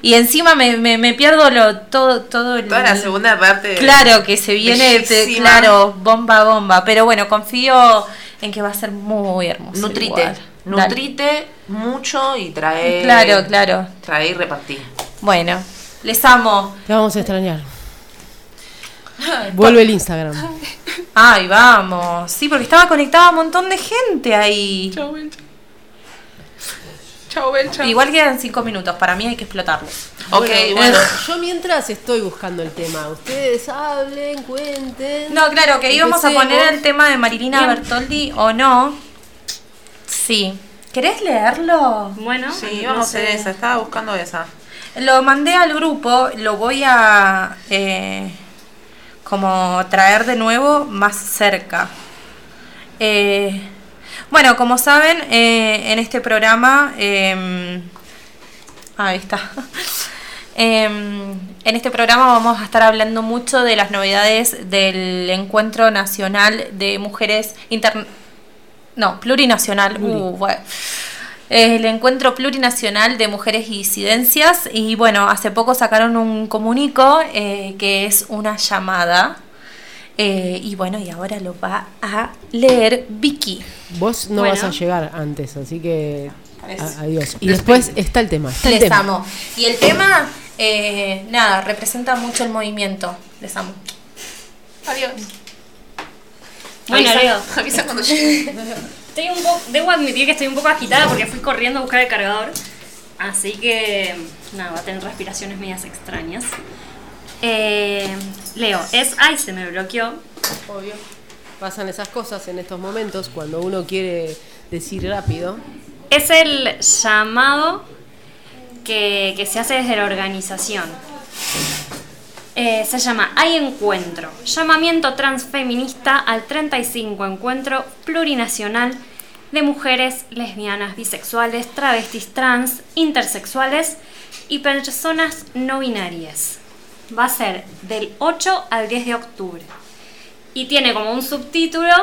Y encima me, me- me pierdo lo, todo, todo el- Toda la segunda parte. Claro, que se viene, te- claro, bomba, bomba. Pero bueno, confío en que va a ser muy hermoso. Nutrite. igual. Dale. Nutrite mucho y trae. Claro, claro. Trae y repartí. Bueno, les amo. Te vamos a extrañar. Vuelve el Instagram. Ay, vamos. Sí, porque estaba conectada un montón de gente ahí. Chau, Bel. Chau. Igual quedan cinco minutos, para mí hay que explotarlos. Ok, bueno. eh, yo mientras estoy buscando el tema, ustedes hablen, cuenten. No, claro, que íbamos a poner el tema de Marilina Bien. Bertoldi o no. Sí. ¿Querés leerlo? Bueno, Sí, no vamos a sé. hacer esa. Estaba buscando esa. Lo mandé al grupo, lo voy a eh, como traer de nuevo más cerca. Eh, bueno, como saben, eh, en este programa, eh, ahí está. Em, en este programa vamos a estar hablando mucho de las novedades del Encuentro Nacional de Mujeres Inter... No, plurinacional. Uh, bueno. El Encuentro Plurinacional de Mujeres y Disidencias. Y bueno, hace poco sacaron un comunico eh, que es una llamada. Eh, y bueno, y ahora lo va a leer Vicky. Vos no Bueno. vas a llegar antes, así que a- adiós. Y después está el tema. Está el Les tema. amo. Y el tema, eh, nada, representa mucho el movimiento. Les amo. Adiós. Bueno, Avisa- Leo. Avisa cuando llegue. Estoy un poco, debo admitir que estoy un poco agitada porque fui corriendo a buscar el cargador. Así que, nada, va a tener respiraciones medias extrañas. Eh, Leo, es. Ay, se me bloqueó. Obvio. Pasan esas cosas en estos momentos cuando uno quiere decir rápido. Es el llamado que, que se hace desde la organización. Eh, se llama Hay Encuentro, llamamiento transfeminista al 35 Encuentro Plurinacional de Mujeres Lesbianas, Bisexuales, Travestis, Trans, Intersexuales y Personas No Binarias. Va a ser del 8 al 10 de octubre. Y tiene como un subtítulo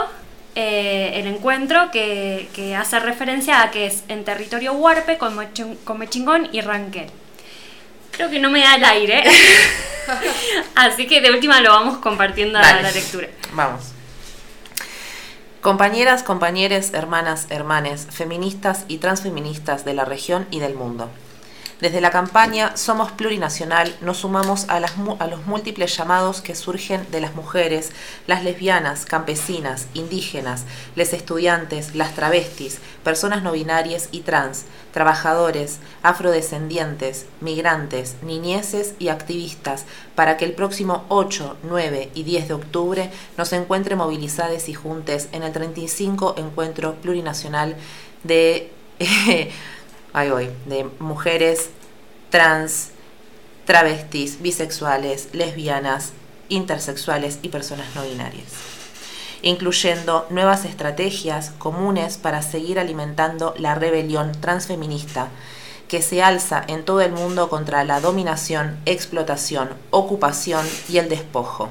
eh, el encuentro que, hace referencia a que es en territorio huarpe con, Mochon- con Mechingón y Ranquel. Creo que no me da el aire. Así que de última lo vamos compartiendo a la lectura. Vamos. Compañeras, compañeros, hermanas, hermanes, feministas y transfeministas de la región y del mundo. Desde la campaña Somos Plurinacional nos sumamos a, los múltiples llamados que surgen de las mujeres, las lesbianas, campesinas, indígenas, les estudiantes, las travestis, personas no binarias y trans, trabajadores, afrodescendientes, migrantes, niñeces y activistas para que el próximo 8, 9 y 10 de octubre nos encuentre movilizados y juntes en el 35 Encuentro Plurinacional de... de mujeres trans, travestis, bisexuales, lesbianas, intersexuales y personas no binarias, incluyendo nuevas estrategias comunes para seguir alimentando la rebelión transfeminista que se alza en todo el mundo contra la dominación, explotación, ocupación y el despojo.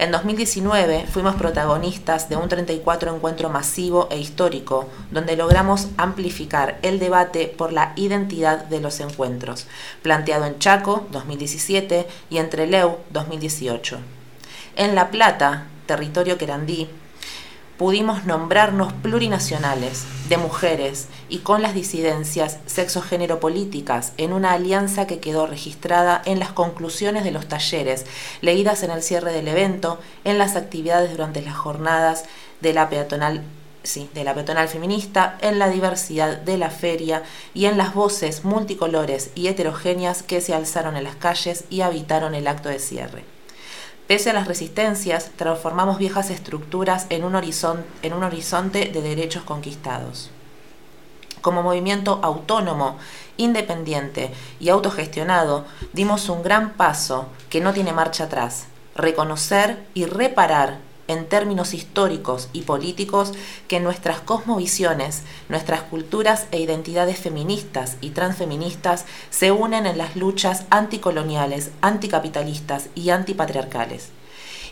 En 2019 fuimos protagonistas de un 34 encuentro masivo e histórico, donde logramos amplificar el debate por la identidad de los encuentros, planteado en Chaco 2017 y en Trelew 2018. En La Plata, territorio querandí, pudimos nombrarnos plurinacionales, de mujeres y con las disidencias sexo-género políticas en una alianza que quedó registrada en las conclusiones de los talleres, leídas en el cierre del evento, en las actividades durante las jornadas de la peatonal sí, de la peatonal feminista, en la diversidad de la feria y en las voces multicolores y heterogéneas que se alzaron en las calles y habitaron el acto de cierre. Pese a las resistencias, transformamos viejas estructuras en un, horizonte de derechos conquistados. Como movimiento autónomo, independiente y autogestionado, dimos un gran paso que no tiene marcha atrás, reconocer y reparar en términos históricos y políticos que nuestras cosmovisiones, nuestras culturas e identidades feministas y transfeministas se unen en las luchas anticoloniales, anticapitalistas y antipatriarcales.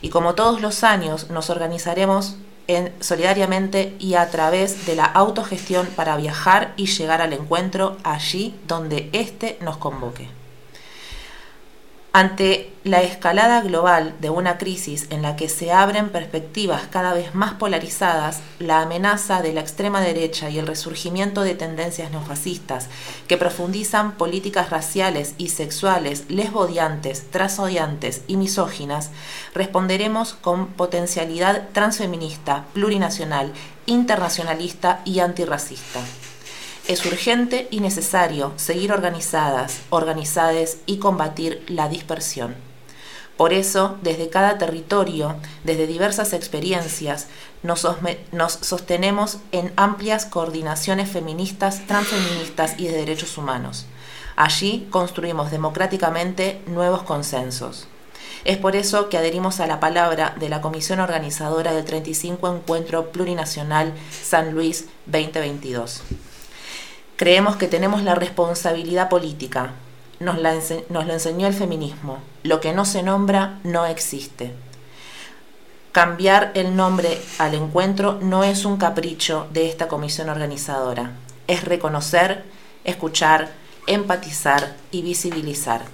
Y como todos los años nos organizaremos en, solidariamente y a través de la autogestión para viajar y llegar al encuentro allí donde éste nos convoque. Ante la escalada global de una crisis en la que se abren perspectivas cada vez más polarizadas, la amenaza de la extrema derecha y el resurgimiento de tendencias neofascistas que profundizan políticas raciales y sexuales lesbodiantes, trasodiantes y misóginas, responderemos con potencialidad transfeminista, plurinacional, internacionalista y antirracista. Es urgente y necesario seguir organizadas, organizades y combatir la dispersión. Por eso, desde cada territorio, desde diversas experiencias, nos, nos sostenemos en amplias coordinaciones feministas, transfeministas y de derechos humanos. Allí construimos democráticamente nuevos consensos. Es por eso que adherimos a la palabra de la Comisión Organizadora del 35 Encuentro Plurinacional San Luis 2022. Creemos que tenemos la responsabilidad política. Nos, la lo enseñó el feminismo. Lo que no se nombra no existe. Cambiar el nombre al encuentro no es un capricho de esta comisión organizadora. Es reconocer, escuchar, empatizar y visibilizar.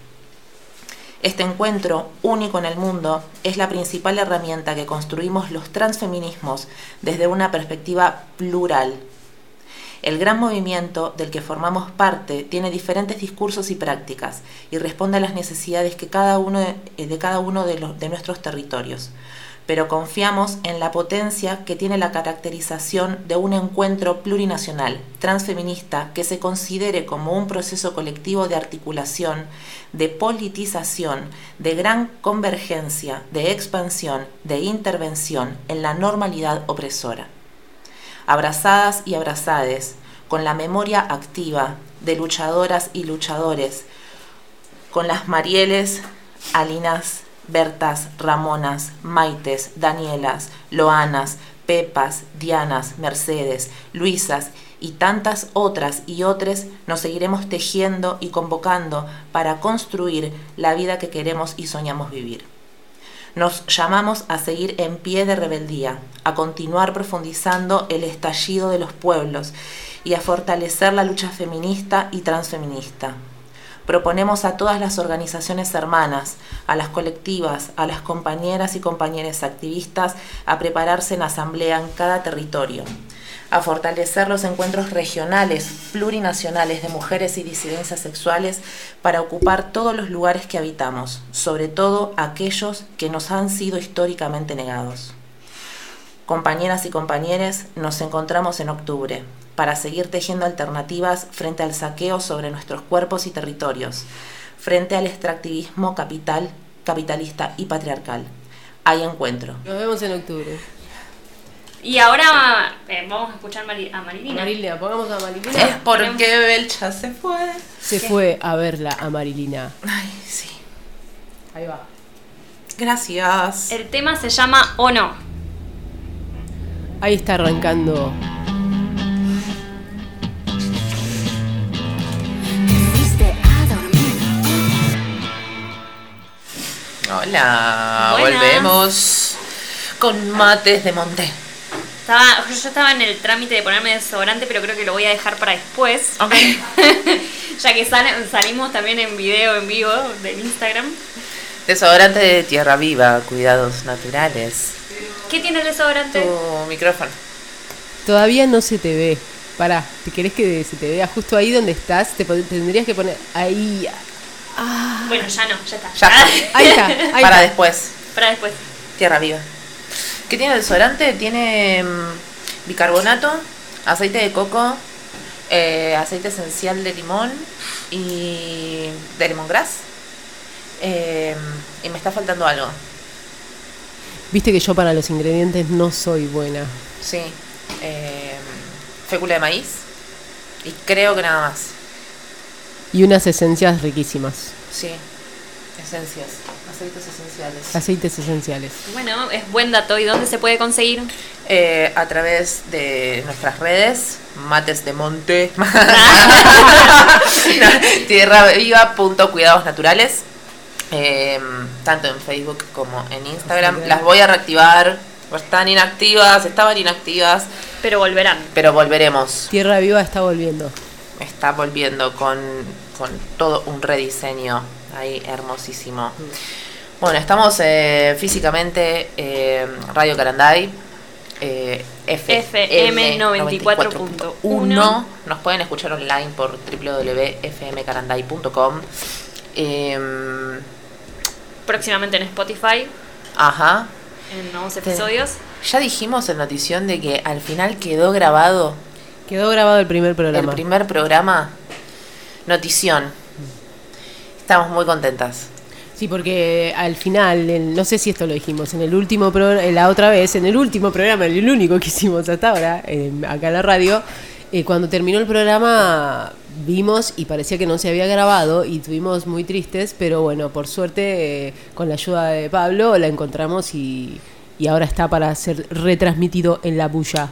Este encuentro, único en el mundo, es la principal herramienta que construimos los transfeminismos desde una perspectiva plural, el gran movimiento del que formamos parte tiene diferentes discursos y prácticas y responde a las necesidades que cada uno de, eh, de cada uno de nuestros territorios. Pero confiamos en la potencia que tiene la caracterización de un encuentro plurinacional, transfeminista, que se considere como un proceso colectivo de articulación, de politización, de gran convergencia, de expansión, de intervención en la normalidad opresora abrazadas y abrazades, con la memoria activa de luchadoras y luchadores, con las Marieles, Alinas, Bertas, Ramonas, Maites, Danielas, Loanas, Pepas, Dianas, Mercedes, Luisas y tantas otras y otras nos seguiremos tejiendo y convocando para construir la vida que queremos y soñamos vivir. Nos llamamos a seguir en pie de rebeldía, a continuar profundizando el estallido de los pueblos y a fortalecer la lucha feminista y transfeminista. Proponemos a todas las organizaciones hermanas, a las colectivas, a las compañeras y compañeros activistas a prepararse en asamblea en cada territorio, a fortalecer los encuentros regionales, plurinacionales de mujeres y disidencias sexuales para ocupar todos los lugares que habitamos, sobre todo aquellos que nos han sido históricamente negados. Compañeras y compañeros, nos encontramos en octubre para seguir tejiendo alternativas frente al saqueo sobre nuestros cuerpos y territorios, frente al extractivismo capital, capitalista y patriarcal. Hay encuentro. Nos vemos en octubre. Y ahora eh, vamos a escuchar Mari- a Marilina. Marilina, pongamos a Es Marilina. porque Belcha se fue. Se fue a verla a Marilina. Ay, sí. Ahí va. Gracias. El tema se llama O no. Ahí está arrancando. Hola, Buenas. volvemos con mates de monte. Estaba, yo estaba en el trámite de ponerme desodorante, pero creo que lo voy a dejar para después. Ok. ya que sal- salimos también en video en vivo del Instagram. Desodorante de tierra viva, cuidados naturales. ¿Qué tiene el desodorante? Tu micrófono. Todavía no se te ve. Pará, ¿te querés que se te vea justo ahí donde estás? Te tendrías que poner ahí. Bueno, ya no, ya está. Ya está. Ahí está. Ahí Para está. después. para después. Tierra viva. ¿Qué tiene el desodorante? Tiene mm, bicarbonato, aceite de coco, eh, aceite esencial de limón y de lemongrass. Eh, y me está faltando algo. Viste que yo para los ingredientes no soy buena. Sí. Eh, fécula de maíz. Y creo que nada más. Y unas esencias riquísimas. Sí. Esencias. Aceites esenciales. Aceites esenciales. Bueno, es buen dato. ¿Y dónde se puede conseguir? Eh, a través de nuestras redes, mates de monte, tierra viva punto cuidados naturales, eh, tanto en Facebook como en Instagram. Instagram. Las voy a reactivar, están inactivas, estaban inactivas, Pero volverán. pero volveremos. Tierra Viva está volviendo. Está volviendo con, con todo un rediseño ahí hermosísimo. Bueno, estamos eh, físicamente eh, Radio Caranday. Eh, FM 94.1. Nos pueden escuchar online por www.fmcaranday.com. Eh, Próximamente en Spotify, ajá. en 11 episodios. Ya dijimos en notición de que al final quedó grabado Quedó grabado el primer programa. el primer programa. Notición. Estamos muy contentas. Sí, porque al final, el- no sé si esto lo dijimos, en el último pro- la otra vez, en el último programa, el único que hicimos hasta ahora, en- acá en la radio, eh, cuando terminó el programa vimos y parecía que no se había grabado y estuvimos muy tristes, pero bueno, por suerte, eh, con la ayuda de Pablo, la encontramos y, y ahora está para ser retransmitido en la bulla.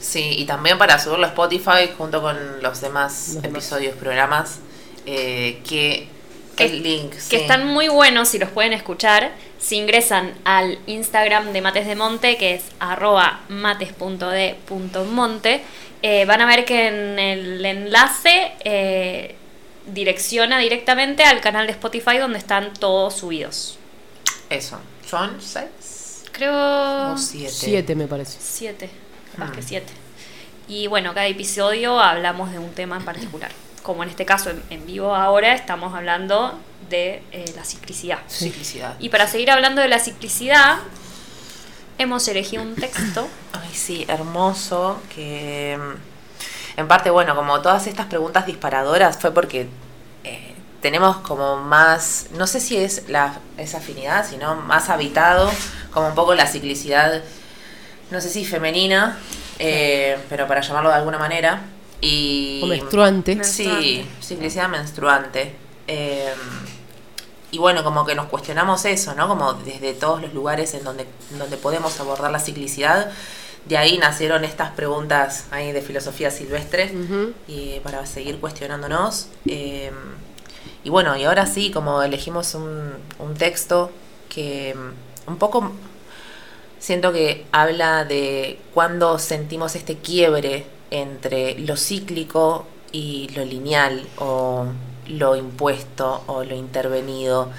Sí, y también para subirlo a Spotify junto con los demás Los demás. episodios, programas, eh, que Que- el link. que sí. están muy buenos y los pueden si ingresan al Instagram de Mates de Monte, que es arroba mates.de.monte, eh, van a ver que en el enlace eh, direcciona directamente al canal de Spotify donde están todos subidos. Eso. ¿Son seis Creo o siete? Siete, me parece. siete, más Mm. que siete. Y bueno, cada episodio hablamos de un tema en particular. Como en este caso en, en vivo ahora estamos hablando de eh, la ciclicidad. Ciclicidad. Y para seguir hablando de la ciclicidad, hemos elegido un texto. Ay, sí, hermoso. Que mm, en parte, bueno, como todas estas preguntas disparadoras fue porque eh, tenemos como más, no sé si es la, esa afinidad, sino más habitado, como un poco la ciclicidad, no sé si femenina, eh, pero para llamarlo de alguna manera. Y, O menstruante. Sí, ciclicidad menstruante. Eh, y bueno, como que nos cuestionamos eso, ¿no? Como desde todos los lugares en donde, donde podemos abordar la ciclicidad. De ahí nacieron estas preguntas ahí de filosofía silvestre y para seguir cuestionándonos. Eh, y bueno, y ahora sí, como elegimos un, un texto que, un poco siento que habla de cuando sentimos este quiebre entre lo cíclico y lo lineal o lo impuesto o lo intervenido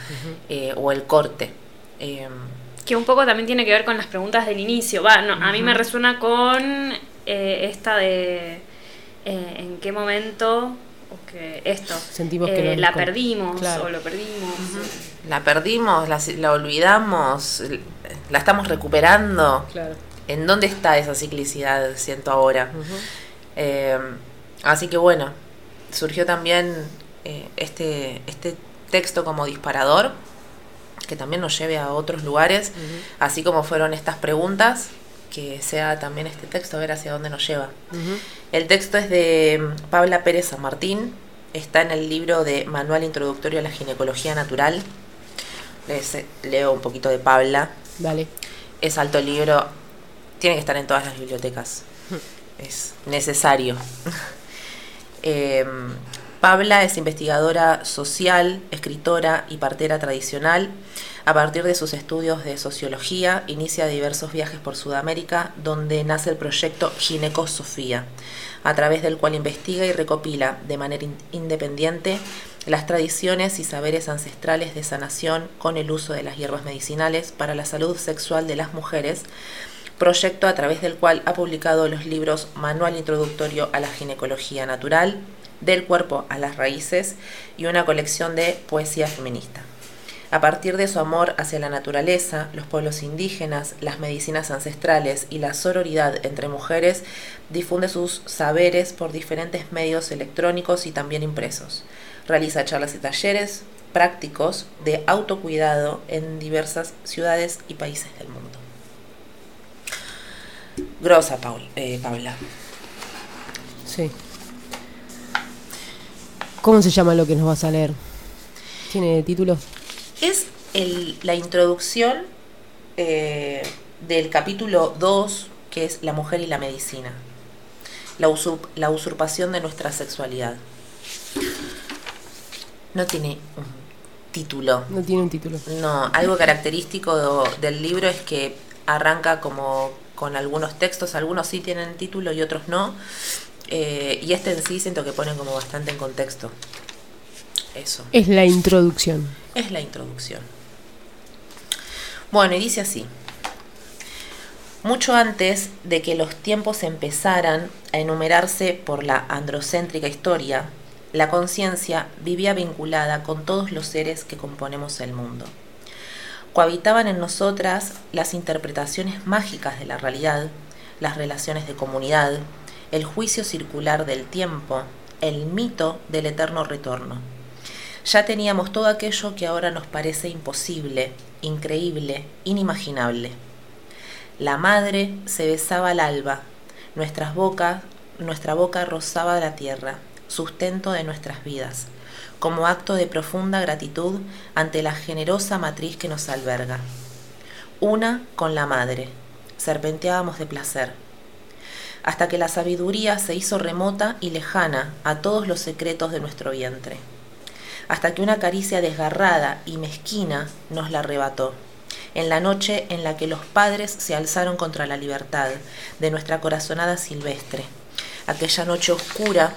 eh, o el corte. Eh, que un poco también tiene que ver con las preguntas del inicio. Va, no, a mí me resuena con eh, esta de en qué momento que esto sentimos que la perdimos o lo perdimos. La perdimos, la, la, olvidamos, la estamos recuperando. Claro. ¿En dónde está esa ciclicidad, siento ahora? así que bueno, surgió también eh, este, este texto como disparador, que también nos lleve a otros lugares, así como fueron estas preguntas, que sea también este texto, a ver hacia dónde nos lleva. El texto es de mm, Paula Pérez San Martín, está en el libro de Manual Introductorio a la Ginecología Natural. Les, eh, leo un poquito de Paula. Vale. Es alto libro, tiene que estar en todas las bibliotecas. es necesario. eh, Pabla es investigadora social, escritora y partera tradicional. A partir de sus estudios de sociología, inicia diversos viajes por Sudamérica, donde nace el proyecto Ginecosofía, a través del cual investiga y recopila de manera independiente las tradiciones y saberes ancestrales de sanación con el uso de las hierbas medicinales para la salud sexual de las mujeres, proyecto a través del cual ha publicado los libros Manual Introductorio a la Ginecología Natural, del cuerpo a las raíces y una colección de poesía feminista. A partir de su amor hacia la naturaleza, los pueblos indígenas, las medicinas ancestrales y la sororidad entre mujeres, difunde sus saberes por diferentes medios electrónicos y también impresos. Realiza charlas y talleres prácticos de autocuidado en diversas ciudades y países del mundo. Grosa, Paul, eh, Paula. Sí. ¿Cómo se llama lo que nos vas a leer? ¿Tiene título? Es el, la introducción eh, del capítulo 2, que es La mujer y la medicina. La, usurp la usurpación de nuestra sexualidad. No tiene un título. No tiene un título. No, algo característico del libro es que arranca como con algunos textos, algunos sí tienen título y otros no, eh, y este en sí siento que pone como bastante en contexto. Eso. Es la introducción. Es la introducción. Bueno, y dice así. Mucho antes de que los tiempos empezaran a enumerarse por la androcéntrica historia, la conciencia vivía vinculada con todos los seres que componemos el mundo. Cohabitaban en nosotras las interpretaciones mágicas de la realidad, las relaciones de comunidad, el juicio circular del tiempo, el mito del eterno retorno. Ya teníamos todo aquello que ahora nos parece imposible, increíble, inimaginable. La madre se besaba al alba, nuestras bocas, nuestra boca rozaba la tierra, sustento de nuestras vidas, como acto de profunda gratitud ante la generosa matriz que nos alberga. Una con la madre, serpenteábamos de placer. Hasta que la sabiduría se hizo remota y lejana a todos los secretos de nuestro vientre, hasta que una caricia desgarrada y mezquina nos la arrebató, en la noche en la que los padres se alzaron contra la libertad de nuestra corazonada silvestre, aquella noche oscura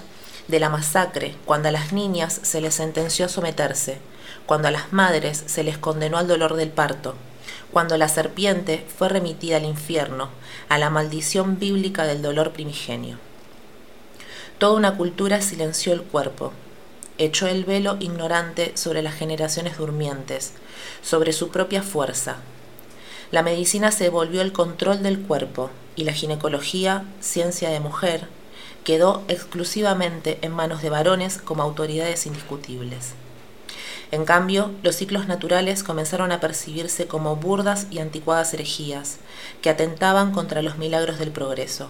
de la masacre, cuando a las niñas se les sentenció a someterse, cuando a las madres se les condenó al dolor del parto, cuando la serpiente fue remitida al infierno, a la maldición bíblica del dolor primigenio. Toda una cultura silenció el cuerpo, echó el velo ignorante sobre las generaciones durmientes, sobre su propia fuerza. La medicina se volvió el control del cuerpo y la ginecología, ciencia de mujer, quedó exclusivamente en manos de varones como autoridades indiscutibles. En cambio, los ciclos naturales comenzaron a percibirse como burdas y anticuadas herejías, que atentaban contra los milagros del progreso.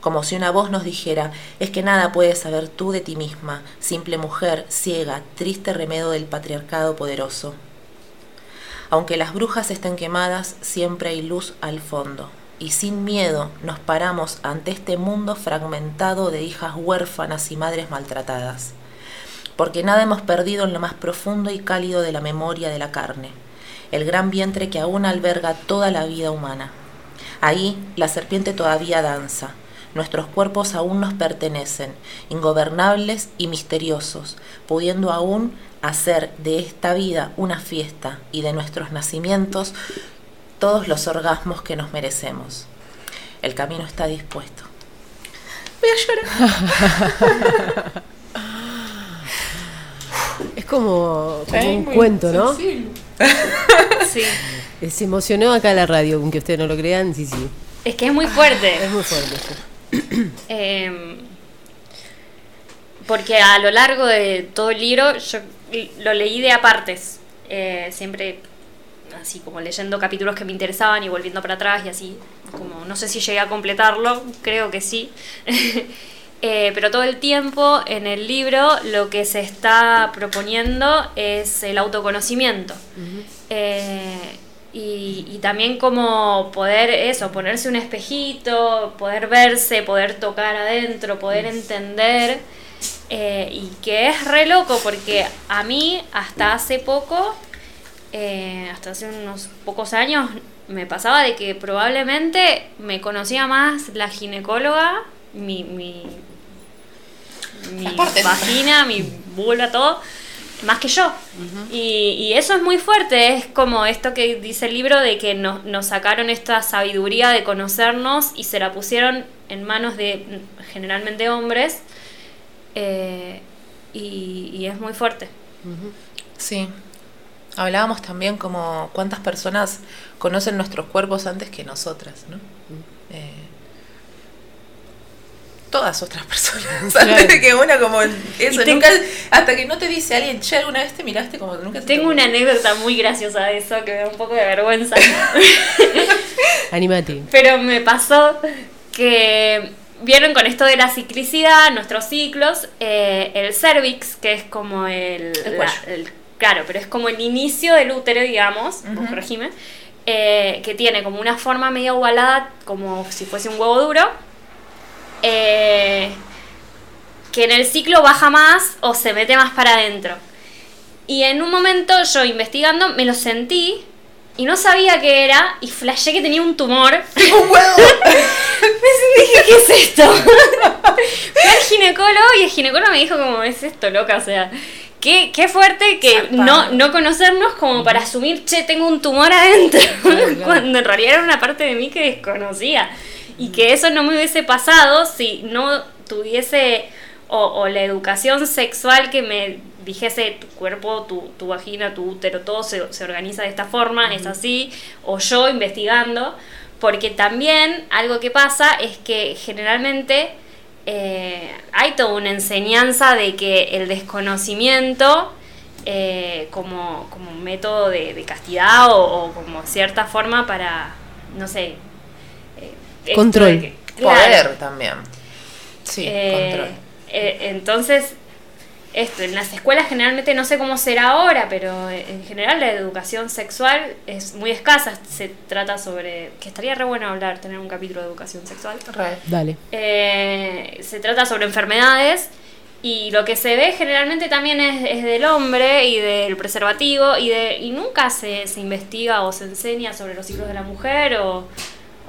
Como si una voz nos dijera, es que nada puedes saber tú de ti misma, simple mujer, ciega, triste remedio del patriarcado poderoso. Aunque las brujas estén quemadas, siempre hay luz al fondo, y sin miedo nos paramos ante este mundo fragmentado de hijas huérfanas y madres maltratadas porque nada hemos perdido en lo más profundo y cálido de la memoria de la carne, el gran vientre que aún alberga toda la vida humana. Ahí la serpiente todavía danza, nuestros cuerpos aún nos pertenecen, ingobernables y misteriosos, pudiendo aún hacer de esta vida una fiesta y de nuestros nacimientos todos los orgasmos que nos merecemos. El camino está dispuesto. Voy a llorar. Es como, un cuento, ¿no? Sí. Se emocionó acá la radio, aunque ustedes no lo crean, sí, sí. Es que es muy fuerte. Es muy fuerte. sí. Eh, porque a lo largo de todo el libro yo lo leí de apartes. Eh, siempre así como leyendo capítulos que me interesaban y volviendo para atrás y así. Como no sé si llegué a completarlo, creo que sí. Eh, pero todo el tiempo en el libro lo que se está proponiendo es el autoconocimiento. Eh, y, y también como poder eso, ponerse un espejito, poder verse, poder tocar adentro, poder entender. eh, y que es re loco porque a mí hasta hace poco, eh, hasta hace unos pocos años, me pasaba de que probablemente me conocía más la ginecóloga, mi, mi, vagina, mi vulva, todo, más que yo. y, y eso es muy fuerte, es como esto que dice el libro de que nos, nos sacaron esta sabiduría de conocernos y se la pusieron en manos de generalmente hombres. eh, y, y es muy fuerte. Sí. Hablábamos también como cuántas personas conocen nuestros cuerpos antes que nosotras, ¿no? Eh, todas otras personas. Antes de que una como eso, tengo- nunca, hasta que no te dice alguien, che, alguna vez te miraste como que nunca te Tengo una ocurrió". anécdota muy graciosa de eso que me da un poco de vergüenza. Animate. Pero me pasó que vieron con esto de la ciclicidad, nuestros ciclos, eh, el cervix, que es como el, El la- cuello. el- claro, pero es como el inicio del útero, digamos, corregime, eh, que tiene como una forma medio ovalada, como si fuese un huevo duro, eh, que en el ciclo baja más o se mete más para adentro. Y en un momento yo investigando me lo sentí y no sabía qué era y flashé que tenía un tumor. ¡Un huevo! Me dije, ¿qué es esto? Fui al ginecólogo y el ginecólogo me dijo como, es esto, loca, o sea, qué, qué fuerte que no, no conocernos como para asumir, che, tengo un tumor adentro, claro. cuando en realidad era una parte de mí que desconocía. Y que eso no me hubiese pasado si no tuviese o, o la educación sexual que me dijese tu cuerpo, tu, tu vagina, tu útero, todo se, se organiza de esta forma, es así, o yo investigando, porque también algo que pasa es que generalmente eh, hay toda una enseñanza de que el desconocimiento eh, como, como un método de, de castidad o, o como cierta forma para, no sé, eh, Control. de que- claro. Poder también. Sí, Eh, control. eh, entonces, esto, en las escuelas generalmente no sé cómo será ahora, pero en general la educación sexual es muy escasa. Se trata sobre. que estaría re bueno hablar, tener un capítulo de educación sexual. Re. Dale. Eh, se trata sobre enfermedades y lo que se ve generalmente también es, es del hombre y del preservativo y, de, y nunca se, se investiga o se enseña sobre los ciclos de la mujer o,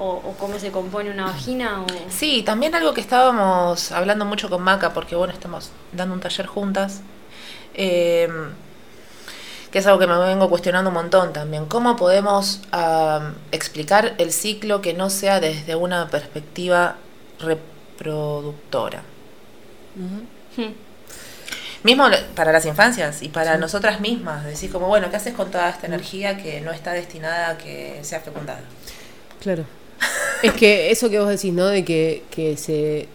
o, o cómo se compone una vagina o... Sí, también algo que estábamos hablando mucho con Maca, porque bueno, estamos dando un taller juntas, eh, que es algo que me vengo cuestionando un montón también. ¿Cómo podemos am, explicar el ciclo que no sea desde una perspectiva reproductora? Hmm. Mismo para las infancias y para nosotras mismas, decir como, bueno, ¿qué haces con toda esta energía que no está destinada a que sea fecundada? Claro. Es que eso que vos decís, ¿no? De que, que se.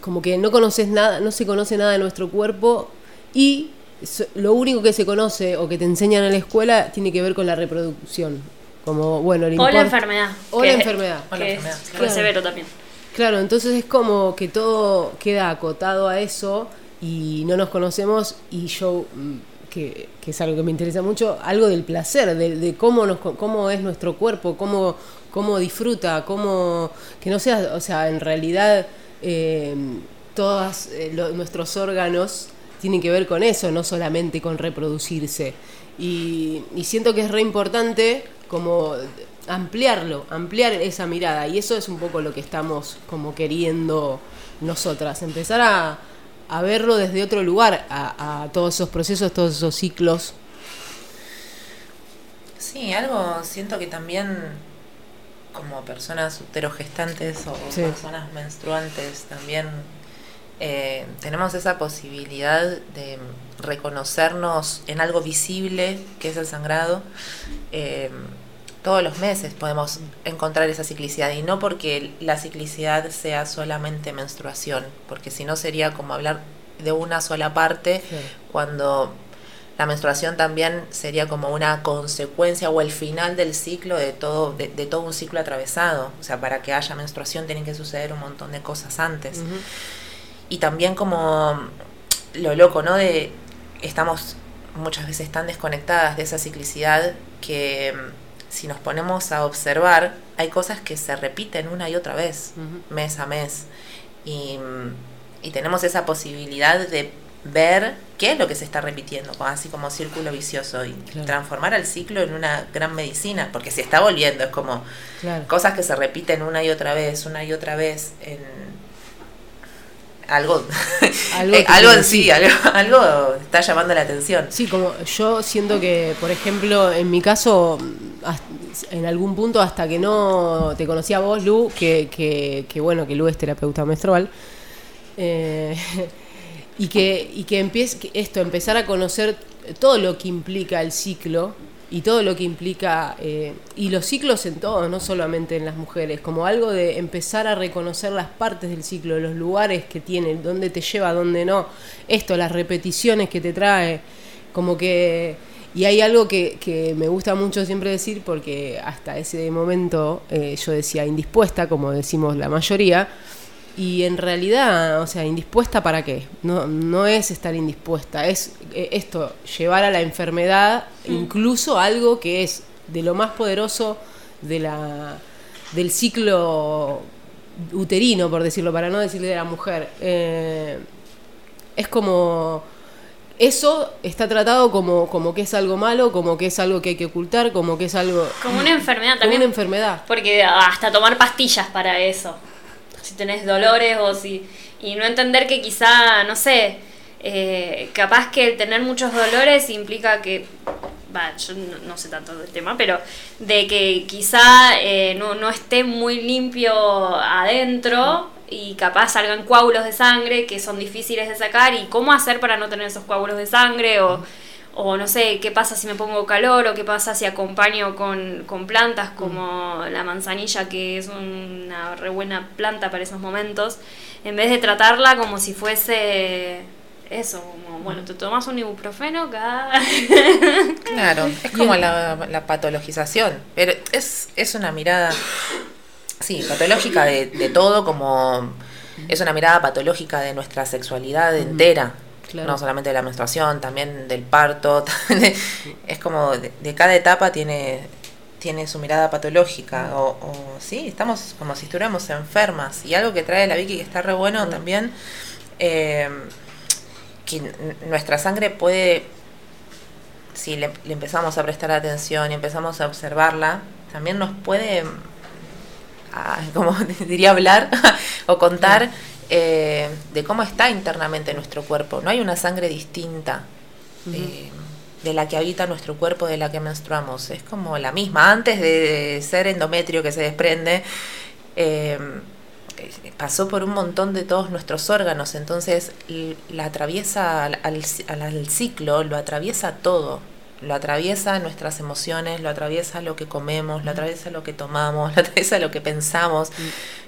Como que no conoces nada, no se conoce nada de nuestro cuerpo y so- lo único que se conoce o que te enseñan en la escuela tiene que ver con la reproducción. Como, bueno, le O la enfermedad. O que- la enfermedad. O la enfermedad, es claro. severo también. Claro, entonces es como que todo queda acotado a eso y no nos conocemos y yo, mm, que, que es algo que me interesa mucho, algo del placer, de, de cómo, nos, co- cómo es nuestro cuerpo, cómo, cómo disfruta, cómo, que no sea, o sea, en realidad eh, todos nuestros órganos tienen que ver con eso, no solamente con reproducirse. Y, siento que es re importante como ampliarlo, ampliar esa mirada. Y eso es un poco lo que estamos como queriendo nosotras, empezar a, verlo desde otro lugar, a todos esos procesos, todos esos ciclos. Sí, algo siento que también como personas uterogestantes o Sí. personas menstruantes también eh, tenemos esa posibilidad de reconocernos en algo visible que es el sangrado. Eh, todos los meses podemos encontrar esa ciclicidad y no porque la ciclicidad sea solamente menstruación, porque si no sería como hablar de una sola parte cuando la menstruación también sería como una consecuencia o el final del ciclo de todo, de, de todo un ciclo atravesado. O sea, para que haya menstruación tienen que suceder un montón de cosas antes. Y también como lo loco, ¿no? De estamos muchas veces tan desconectadas de esa ciclicidad que mm, si nos ponemos a observar, hay cosas que se repiten una y otra vez, mes a mes. Y, mm, y tenemos esa posibilidad de ver qué es lo que se está repitiendo, como- así como círculo vicioso, y Claro. transformar al ciclo en una gran medicina, porque se está volviendo, es como Claro. cosas que se repiten una y otra vez, una y otra vez en algo Algo eh, algo en sí, algo, algo está llamando la atención. Sí, como yo siento que, por ejemplo, en mi caso, en algún punto, hasta que no te conocí a vos, Lu, que, que, que bueno, que Lu es terapeuta menstrual, eh, y que, y que empiece esto, empezar a conocer todo lo que implica el ciclo y todo lo que implica, eh, y los ciclos en todo, no solamente en las mujeres, como algo de empezar a reconocer las partes del ciclo, los lugares que tiene, dónde te lleva, dónde no, esto, las repeticiones que te trae, como que... Y hay algo que, que me gusta mucho siempre decir, porque hasta ese momento eh, yo decía indispuesta, como decimos la mayoría, y en realidad, o sea, indispuesta para qué? No, no es estar indispuesta, es eh, esto, llevar a la enfermedad incluso algo que es de lo más poderoso de la, del ciclo uterino, por decirlo, para no decirle de la mujer. Eh, es como eso está tratado como, como que es algo malo, como que es algo que hay que ocultar, como que es algo... Como una enfermedad como también. una enfermedad. Porque hasta tomar pastillas para eso. Tenés dolores o si. Y no entender que quizá, no sé, eh, capaz que el tener muchos dolores implica que. Va, yo no, no sé tanto del tema, pero de que quizá eh, no, no esté muy limpio adentro y capaz salgan coágulos de sangre que son difíciles de sacar y cómo hacer para no tener esos coágulos de sangre o, o no sé, qué pasa si me pongo calor o qué pasa si acompaño con, con plantas como la manzanilla que es una re buena planta para esos momentos, en vez de tratarla como si fuese eso, como, bueno, te tomas un ibuprofeno cada... Claro, es como la, la patologización, pero es, es una mirada, sí, patológica de, de todo, como es una mirada patológica de nuestra sexualidad entera, Claro. no solamente de la menstruación, también del parto, también de- es como de, de cada etapa tiene tiene su mirada patológica o, o sí, estamos como si estuviéramos enfermas y algo que trae la Vicky que está re bueno también eh, que nuestra sangre puede si le, le empezamos a prestar atención y empezamos a observarla, también nos puede, ah, como diría, hablar o contar eh, de cómo está internamente nuestro cuerpo. No hay una sangre distinta eh, de la que habita nuestro cuerpo, de la que menstruamos. Es como la misma. Antes de ser endometrio que se desprende, eh, pasó por un montón de todos nuestros órganos, entonces la atraviesa al ciclo, lo atraviesa todo, lo atraviesa nuestras emociones, lo atraviesa lo que comemos, lo atraviesa lo que tomamos, lo atraviesa lo que pensamos,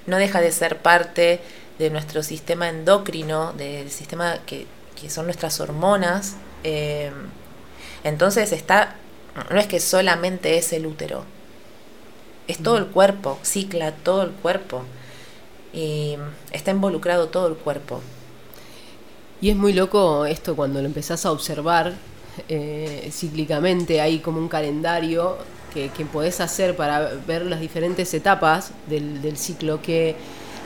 no deja de ser parte de nuestro sistema endocrino, del sistema que, que son nuestras hormonas, eh, entonces está, no es que solamente es el útero, es todo el cuerpo, cicla todo el cuerpo y está involucrado todo el cuerpo. Y es muy loco esto cuando lo empezás a observar eh, cíclicamente, hay como un calendario que, que podés hacer para ver las diferentes etapas del, del ciclo, que,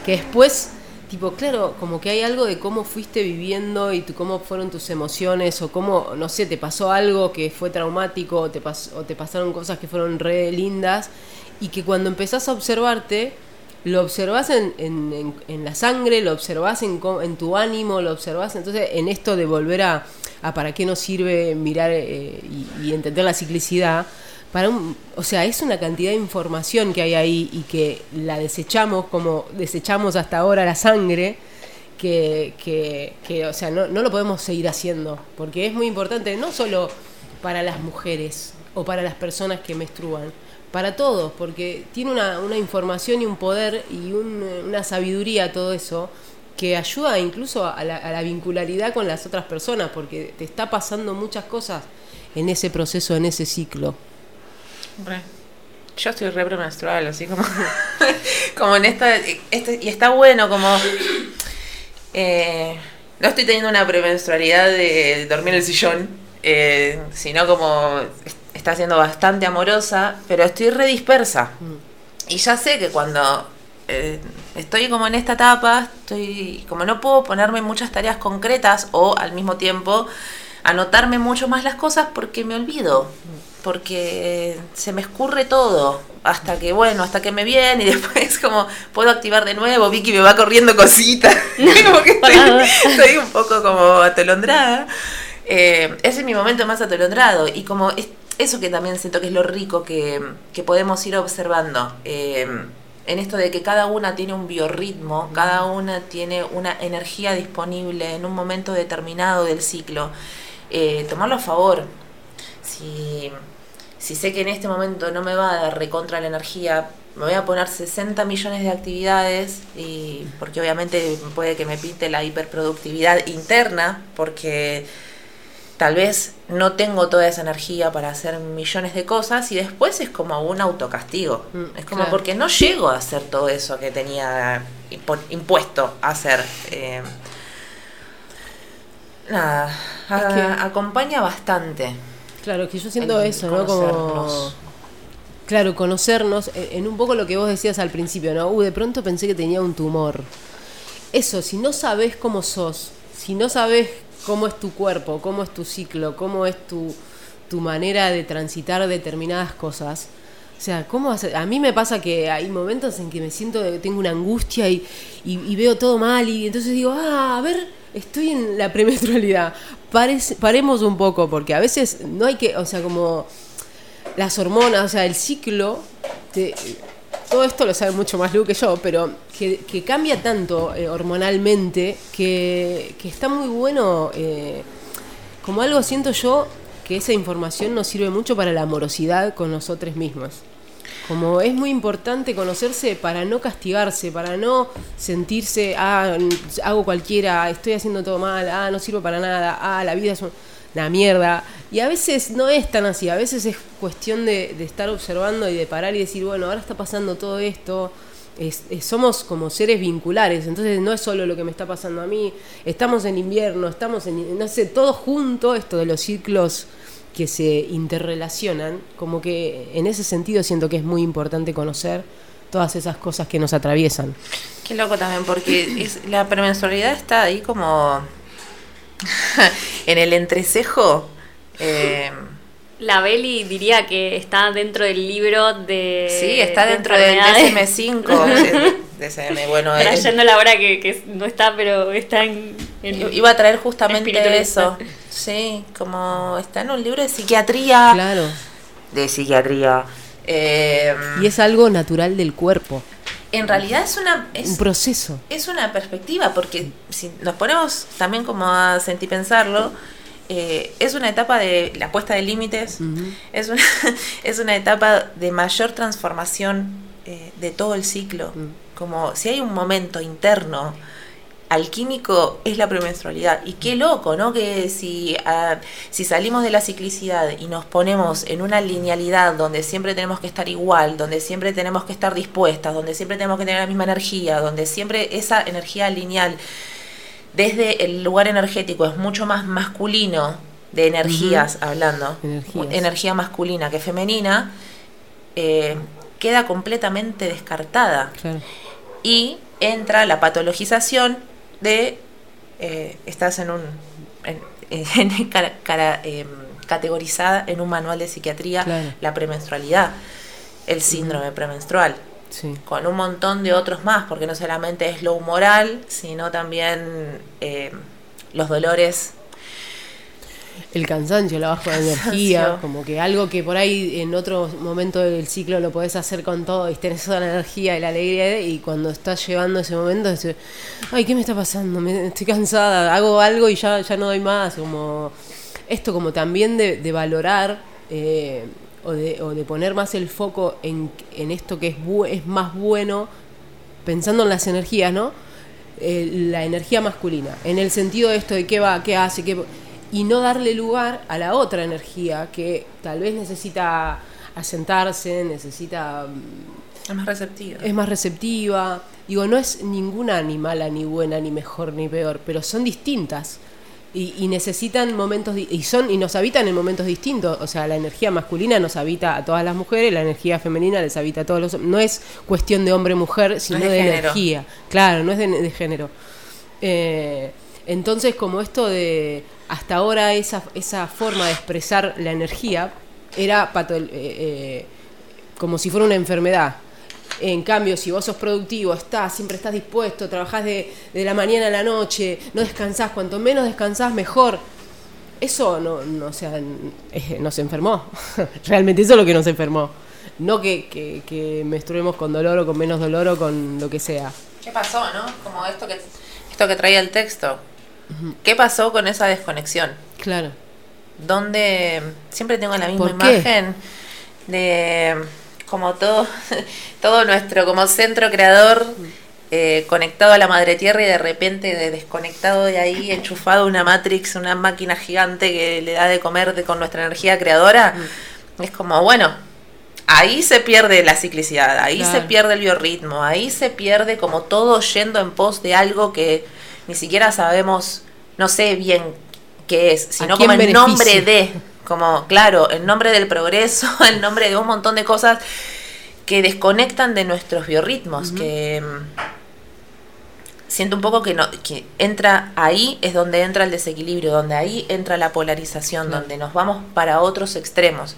que después tipo, claro, como que hay algo de cómo fuiste viviendo y tu- cómo fueron tus emociones o cómo, no sé, te pasó algo que fue traumático o te, o te pasaron cosas que fueron re lindas y que cuando empezás a observarte, lo observás en, en- en- la sangre, lo observás en tu ánimo, lo observás entonces en esto de volver a, a para qué nos sirve mirar eh, y, y entender la ciclicidad. Para un, o sea, es una cantidad de información que hay ahí y que la desechamos como desechamos hasta ahora la sangre, que, que, o sea, no, no lo podemos seguir haciendo, porque es muy importante, no solo para las mujeres o para las personas que menstruan, para todos, porque tiene una, una información y un poder y un- una sabiduría todo eso que ayuda incluso a la vincularidad con las otras personas, porque te está pasando muchas cosas en ese proceso, en ese ciclo. Re. Yo estoy re premenstrual, así como, como en esta, este, y está bueno como, eh, no estoy teniendo una premenstrualidad de dormir en el sillón, eh, sino como es- está siendo bastante amorosa, pero estoy re dispersa. Y ya sé que cuando eh, estoy como en esta etapa, estoy como no puedo ponerme muchas tareas concretas o al mismo tiempo anotarme mucho más las cosas porque me olvido, porque se me escurre todo, hasta que bueno, hasta que me viene y después como puedo activar de nuevo, Vicky me va corriendo cositas, como que estoy, estoy un poco como atolondrada. Eh, ese es mi momento más atolondrado y como es- eso que también siento que es lo rico que, que podemos ir observando. eh, en esto de que cada una tiene un biorritmo, cada una tiene una energía disponible en un momento determinado del ciclo, eh, tomarlo a favor. Si, si sé que en este momento no me va a dar recontra la energía, me voy a poner 60 millones de actividades, y porque obviamente puede que me pinte la hiperproductividad interna, porque tal vez no tengo toda esa energía para hacer millones de cosas y después es como un autocastigo. Mm, es como claro. porque no llego a hacer todo eso que tenía impuesto a hacer. Eh, nada, a- Es que- acompaña bastante. Claro, que yo siento eso, ¿no? Como. Claro, conocernos, eh, en un poco lo que vos decías al principio, ¿no? Uh, de pronto pensé que tenía un tumor. Eso, si no sabes cómo sos, si no sabes cómo es tu cuerpo, cómo es tu ciclo, cómo es tu, tu manera de transitar determinadas cosas, o sea, ¿cómo hacer? A mí me pasa que hay momentos en que me siento, que tengo una angustia y, y- y veo todo mal y entonces digo, ah, a ver, estoy en la premenstrualidad. Paremos un poco, porque a veces no hay que, o sea, como las hormonas, o sea, el ciclo, te- todo esto lo sabe mucho más Lu que yo, pero que, que cambia tanto eh, hormonalmente que, que está muy bueno, eh, como algo siento yo, que esa información nos sirve mucho para la amorosidad con nosotros mismos. Como es muy importante conocerse para no castigarse, para no sentirse, ah, hago cualquiera, estoy haciendo todo mal, ah, no sirvo para nada, ah, la vida es una mierda. Y a veces no es tan así, a veces es cuestión de, de estar observando y de parar y decir, bueno, ahora está pasando todo esto. Es- es- somos como seres vinculares, entonces no es solo lo que me está pasando a mí, estamos en invierno, estamos en, no sé, todo junto, esto de los ciclos que se interrelacionan, como que en ese sentido siento que es muy importante conocer todas esas cosas que nos atraviesan. Qué loco también, porque es, la premenstrualidad está ahí como en el entrecejo. eh, La Beli diría que está dentro del libro de. sí, está de dentro del enfermedades. DSM5. DSM, bueno, eh, Trayendo la hora que, que no está, pero está en. en- iba a traer justamente eso. Sí, como está en un libro de psiquiatría. Claro. De psiquiatría. Eh, Y es algo natural del cuerpo, en realidad es una. es- un proceso. es una perspectiva, porque si nos ponemos también como a sentipensarlo, eh, es una etapa de la puesta de límites, es, una, es una etapa de mayor transformación eh, de todo el ciclo. Como si hay un momento interno alquímico es la premenstrualidad. Y qué loco, ¿no? Que si, si salimos de la ciclicidad y nos ponemos en una linealidad donde siempre tenemos que estar igual, donde siempre tenemos que estar dispuestas, donde siempre tenemos que tener la misma energía, donde siempre esa energía lineal desde el lugar energético es mucho más masculino, de energías hablando, Energías. energía masculina que femenina, eh, queda completamente descartada. Y entra la patologización de eh, estás en un en- en- cara- cara- em, categorizada en un manual de psiquiatría Claro. la premenstrualidad, el síndrome premenstrual, Sí. con un montón de otros más, porque no solamente es lo humoral, sino también eh, los dolores El cansancio, la baja de energía, como que algo que por ahí en otro momento del ciclo lo podés hacer con todo y tenés toda la energía y la alegría y cuando estás llevando ese momento decís, ay, ¿qué me está pasando? Me, estoy cansada, hago algo y ya, ya no doy más, como esto como también de, de valorar eh, o, de, o de poner más el foco en, en esto que es, bu- es más bueno pensando en las energías, ¿no? Eh, la energía masculina, en el sentido de esto de qué va, qué hace, qué... y no darle lugar a la otra energía que tal vez necesita asentarse, necesita mm, es más receptivo. es más receptiva. Digo, no es ninguna ni mala, ni buena, ni mejor, ni peor, pero son distintas. Y, y necesitan momentos, y son y nos habitan en momentos distintos. O sea, la energía masculina nos habita a todas las mujeres, la energía femenina les habita a todos los hombres. No es cuestión de hombre-mujer, sino de energía. Claro, no es de, de género. Eh, entonces, como esto de hasta ahora esa, esa forma de expresar la energía era pato- eh, eh, como si fuera una enfermedad. En cambio, si vos sos productivo, estás, siempre estás dispuesto, trabajás de, de la mañana a la noche, no descansás, cuanto menos descansás, mejor. Eso no, no, o sea, nos enfermó. Realmente eso es lo que nos enfermó. No que, que, que menstruemos con dolor o con menos dolor o con lo que sea. ¿Qué pasó, no? Como esto que, esto que traía el texto. ¿Qué pasó con esa desconexión? Claro. donde siempre tengo la misma imagen de como todo, todo nuestro como centro creador eh, conectado a la madre tierra y de repente de- desconectado de ahí, enchufado una Matrix, una máquina gigante que le da de comer de, con nuestra energía creadora. Es como, bueno, ahí se pierde la ciclicidad, ahí se pierde el biorritmo, ahí se pierde como todo yendo en pos de algo que ni siquiera sabemos, no sé bien qué es, sino como en nombre de, como, claro, en nombre del progreso, en nombre de un montón de cosas que desconectan de nuestros biorritmos, que mm, siento un poco que no que entra ahí es donde entra el desequilibrio, donde ahí entra la polarización, Claro. donde nos vamos para otros extremos.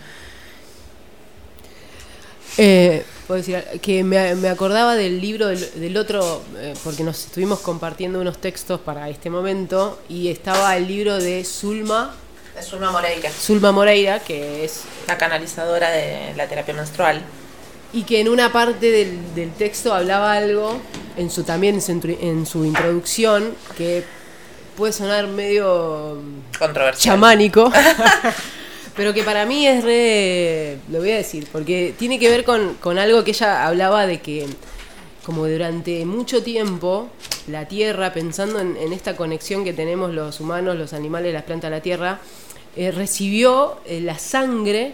Eh, puedo decir que me, me acordaba del libro del, del otro, eh, porque nos estuvimos compartiendo unos textos para este momento, y estaba el libro de Zulma, Es una Moreira, Zulma Moreira, que es la canalizadora de la terapia menstrual. y que en una parte del, del texto hablaba algo, en su también en su, intro- en su introducción, que puede sonar medio Controversial. chamánico, pero que para mí es re, lo voy a decir, porque tiene que ver con, con algo que ella hablaba de que como durante mucho tiempo la Tierra, pensando en, esta conexión que tenemos los humanos, los animales, las plantas, la Tierra, eh, recibió eh, la sangre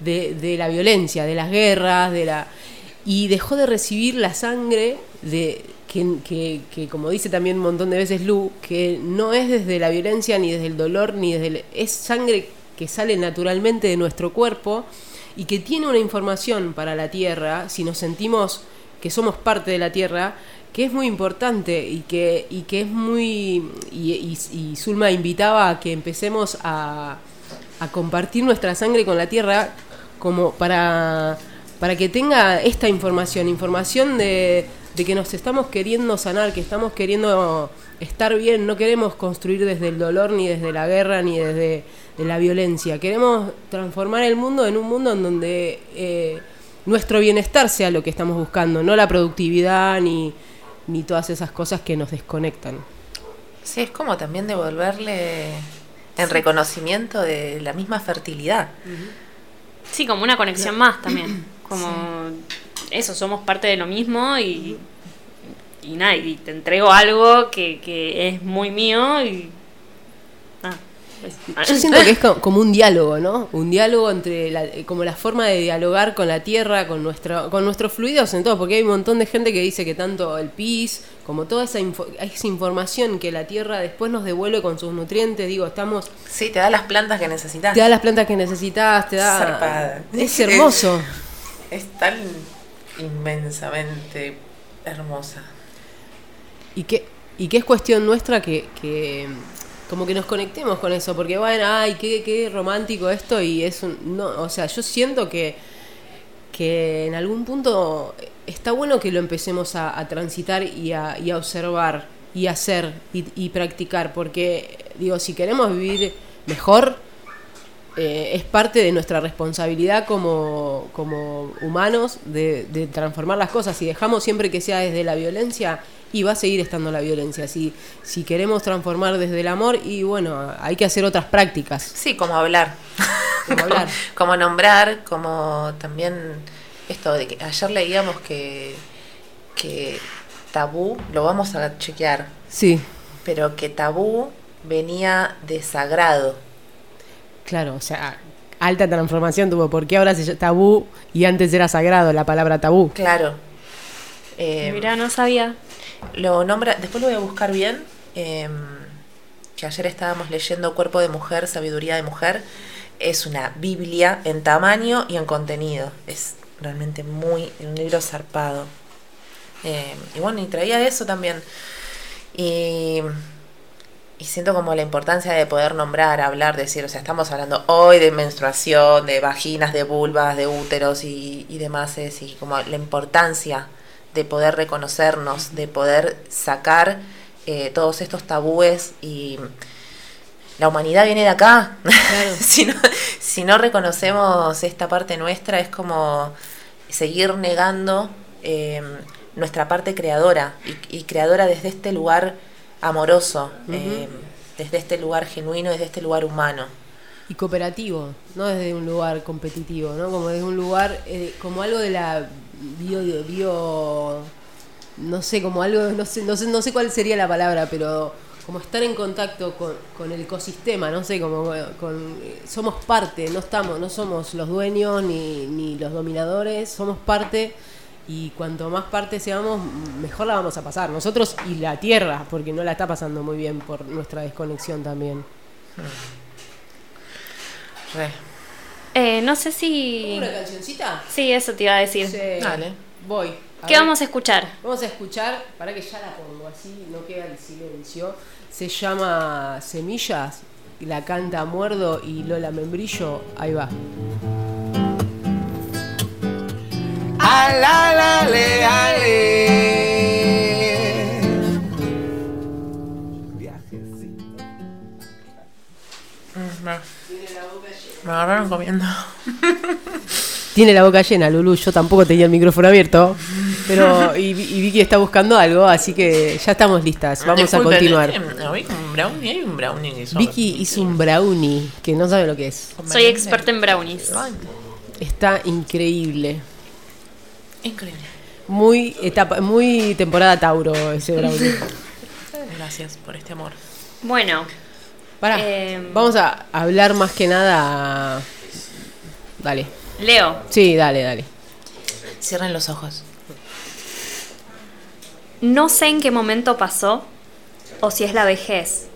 de, de la violencia, de las guerras, de la y dejó de recibir la sangre de que, que- que, como dice también un montón de veces Lu, que no es desde la violencia ni desde el dolor ni desde el- es sangre que sale naturalmente de nuestro cuerpo y que tiene una información para la tierra si nos sentimos que somos parte de la tierra que es muy importante y que, y que es muy y, y, Zulma invitaba a que empecemos a, a compartir nuestra sangre con la tierra como para, para que tenga esta información, información de, de que nos estamos queriendo sanar, que estamos queriendo estar bien, no queremos construir desde el dolor, ni desde la guerra, ni desde de la violencia. Queremos transformar el mundo en un mundo en donde eh, nuestro bienestar sea lo que estamos buscando, no la productividad ni, ni todas esas cosas que nos desconectan. Sí, es como también devolverle en reconocimiento de la misma fertilidad. Sí, como una conexión más también. Como eso, somos parte de lo mismo y, y nada, y te entrego algo que, que es muy mío y. Yo siento que es co- como un diálogo, ¿no? Un diálogo entre, la, eh, como la forma de dialogar con la tierra, con nuestro, con nuestros fluidos en todo, porque hay un montón de gente que dice que tanto el pis, como toda esa, info- esa información que la tierra después nos devuelve con sus nutrientes, digo, estamos, Sí, te da las plantas que necesitas. te da las plantas que necesitas, te da... Zarpada. Es hermoso. Es tan inmensamente hermosa. y que, y que es cuestión nuestra que, que como que nos conectemos con eso, porque bueno, ay, qué, qué romántico esto y es un, no, o sea, yo siento que, que en algún punto está bueno que lo empecemos a, a transitar y a, y a observar y hacer y, y practicar, porque digo, si queremos vivir mejor, eh, es parte de nuestra responsabilidad como, como humanos de, de transformar las cosas. Si dejamos siempre que sea desde la violencia, y va a seguir estando la violencia. Si, si queremos transformar desde el amor, y bueno, hay que hacer otras prácticas. Sí, como hablar. Como hablar. como nombrar, como también esto de que ayer leíamos que, que tabú, lo vamos a chequear, Sí, pero que tabú venía de sagrado. Claro, o sea, alta transformación tuvo, porque ahora se llama tabú y antes era sagrado la palabra tabú. Claro. Eh, Mirá, no sabía. Lo nombra, después lo voy a buscar bien, eh, que ayer estábamos leyendo Cuerpo de Mujer, Sabiduría de Mujer. Es una Biblia en tamaño y en contenido. Es realmente muy, un libro zarpado. Eh, y bueno, y traía eso también. Y, y siento como la importancia de poder nombrar, hablar, decir, o sea, estamos hablando hoy de menstruación, de vaginas, de vulvas, de úteros y, y demás, es, y como la importancia de poder reconocernos, de poder sacar eh, todos estos tabúes y la humanidad viene de acá. si, no, si no reconocemos esta parte nuestra es como seguir negando eh, nuestra parte creadora y, y creadora desde este lugar amoroso, eh, desde este lugar genuino, desde este lugar humano. Y cooperativo, no desde un lugar competitivo, ¿no? Como desde un lugar, eh, como algo de la bio, bio, no sé, como algo, no sé, no sé, no sé cuál sería la palabra, pero como estar en contacto con, con el ecosistema, no sé, como con, somos parte, no estamos, no somos los dueños ni, ni los dominadores, somos parte y cuanto más parte seamos, mejor la vamos a pasar. Nosotros y la Tierra, porque no la está pasando muy bien por nuestra desconexión también. Re. Eh, no sé si. ¿Una cancioncita? Sí, eso te iba a decir. Sí. Dale. Voy. A ¿Qué ver. vamos a escuchar? Vamos a escuchar, para que ya la pongo así, no queda el silencio. Se llama Semillas, la canta Muerdo y Lola Membrillo. Ahí va. Alálale, ale. Mm, Me, me agarraron comiendo. Tiene la boca llena, Lulu. Yo tampoco tenía el micrófono abierto. Pero, y, y Vicky está buscando algo, así que ya estamos listas. Vamos a continuar. eh, Hay un brownie, hay un brownie que hizo- Vicky hizo un brownie que no sabe lo que es. Soy experta en brownies. Está increíble. Increíble. Muy etapa, muy temporada Tauro ese brownie. Gracias por este amor. Bueno, Pará. Em. Vamos a hablar más que nada. Dale. Leo. Sí, dale, dale. Cierren los ojos. No sé en qué momento pasó, o si es la vejez,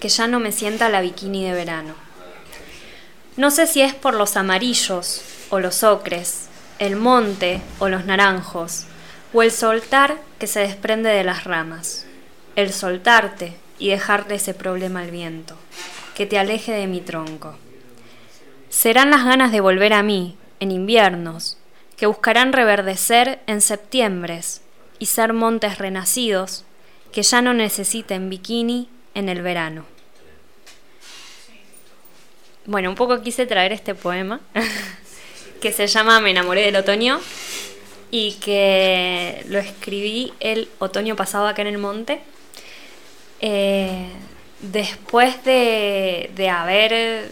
que ya no me sienta la bikini de verano. No sé si es por los amarillos o los ocres, el monte o los naranjos, o el soltar que se desprende de las ramas. El soltarte y dejarle ese problema al viento, que te aleje de mi tronco. Serán las ganas de volver a mí, en inviernos, que buscarán reverdecer en septiembres y ser montes renacidos que ya no necesiten bikini en el verano. Bueno, un poco quise traer este poema que se llama Me enamoré del otoño y que lo escribí el otoño pasado acá en el monte. Eh, después de, de haber,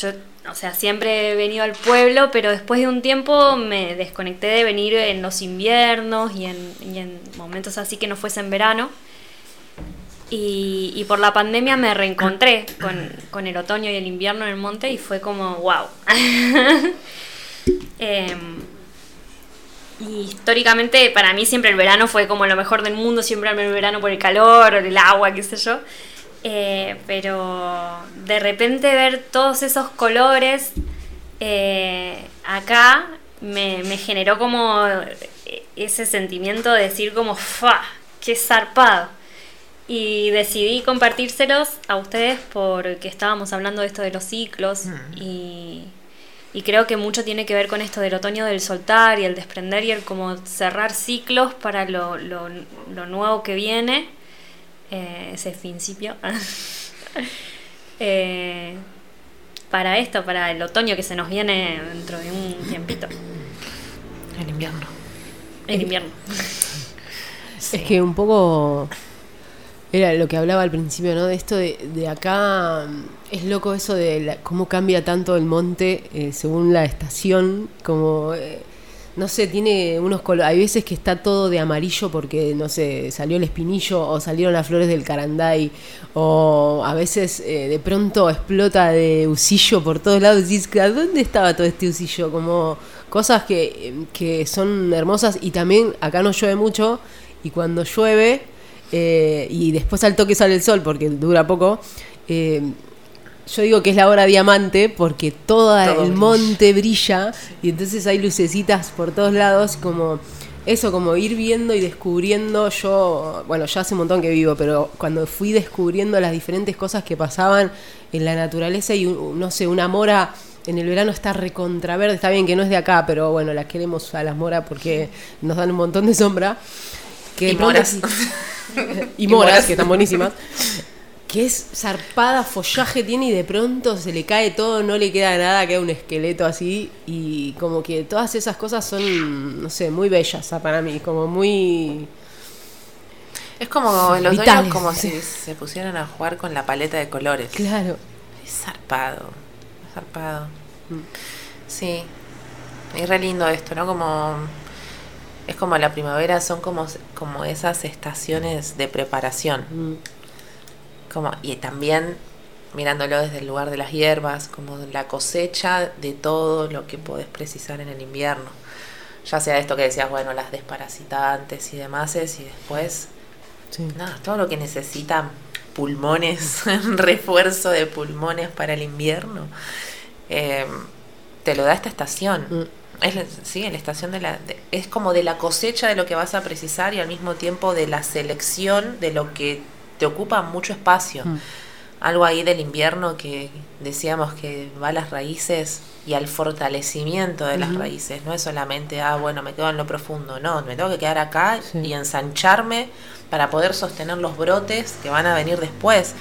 yo, o sea, siempre he venido al pueblo, pero después de un tiempo me desconecté de venir en los inviernos y en, y en momentos así que no fuese en verano. Y, por la pandemia me reencontré con, con el otoño y el invierno en el monte y fue como, wow. Em, y históricamente para mí siempre el verano fue como lo mejor del mundo, siempre el verano por el calor, el agua, qué sé yo. Eh, pero de repente ver todos esos colores eh, acá me, me generó como ese sentimiento de decir como, fa, qué zarpado. Y decidí compartírselos a ustedes porque estábamos hablando de esto de los ciclos y, y creo que mucho tiene que ver con esto del otoño del soltar y el desprender y el como cerrar ciclos para lo, lo, lo nuevo que viene, eh, ese principio. Eh, para esto, para el otoño que se nos viene dentro de un tiempito, El invierno. el invierno. Es que un poco era lo que hablaba al principio, ¿no? De esto de, de acá mm, es loco eso de cómo cambia tanto el monte eh, según la estación, como eh, no sé, tiene unos colores, hay veces que está todo de amarillo porque no sé, salió el espinillo o salieron las flores del caranday o a veces eh, de pronto explota de usillo por todos lados y ¿a dónde estaba todo este usillo? Como cosas que, que son hermosas y también acá no llueve mucho y cuando llueve eh, y después al toque sale el sol porque dura poco, eh, yo digo que es la hora diamante porque todo, Todo el brilla. monte brilla y entonces hay lucecitas por todos lados como eso como ir viendo y descubriendo. Yo bueno ya hace un montón que vivo pero cuando fui descubriendo las diferentes cosas que pasaban en la naturaleza y un- no sé una mora en el verano está recontraverde está bien que no es de acá pero bueno las queremos a las moras porque nos dan un montón de sombra que Y moras. y Y moras, que están buenísimas. Que es zarpada, follaje tiene y de pronto se le cae todo, no le queda nada, queda un esqueleto así. Y como que todas esas cosas son, no sé, muy bellas ah, para mí, como muy. Es como los Vitales. como si se pusieran a jugar con la paleta de colores. Claro. Es zarpado. es zarpado. Sí. Es re lindo esto, ¿no? Como. Es como la primavera, son como, como esas estaciones de preparación. Mm. Como, y también mirándolo desde el lugar de las hierbas, como la cosecha de todo lo que podés precisar en el invierno. Ya sea esto que decías, bueno, las desparasitantes y demás, y después Sí. Nada, todo lo que necesita pulmones, refuerzo de pulmones para el invierno, eh, te lo da esta estación. Mm. Es, la- sí, la estación de la. de- es como de la cosecha de lo que vas a precisar y al mismo tiempo de la selección de lo que te ocupa mucho espacio. Mm. Algo ahí del invierno que decíamos que va a las raíces y al fortalecimiento de las raíces. No es solamente, ah, bueno, me quedo en lo profundo. No, me tengo que quedar acá Sí. y ensancharme para poder sostener los brotes que van a venir después.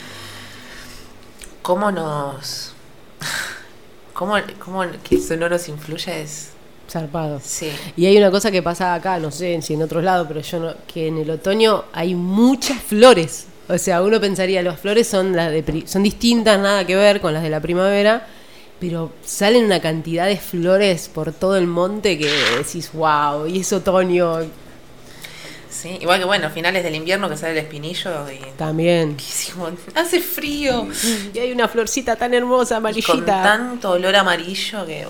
¿Cómo nos... ¿Cómo, cómo que eso no nos influye? Es... Zarpado. Sí. Y hay una cosa que pasa acá, no sé si en otros lados, pero yo no, que en el otoño hay muchas flores. O sea, uno pensaría, las flores son las de son distintas, nada que ver con las de la primavera, pero salen una cantidad de flores por todo el monte que decís, wow, y es otoño Sí, igual que bueno, finales del invierno que sale el espinillo y... también. Hace frío. Y hay una florcita tan hermosa, Y con amarillita. tanto olor amarillo que.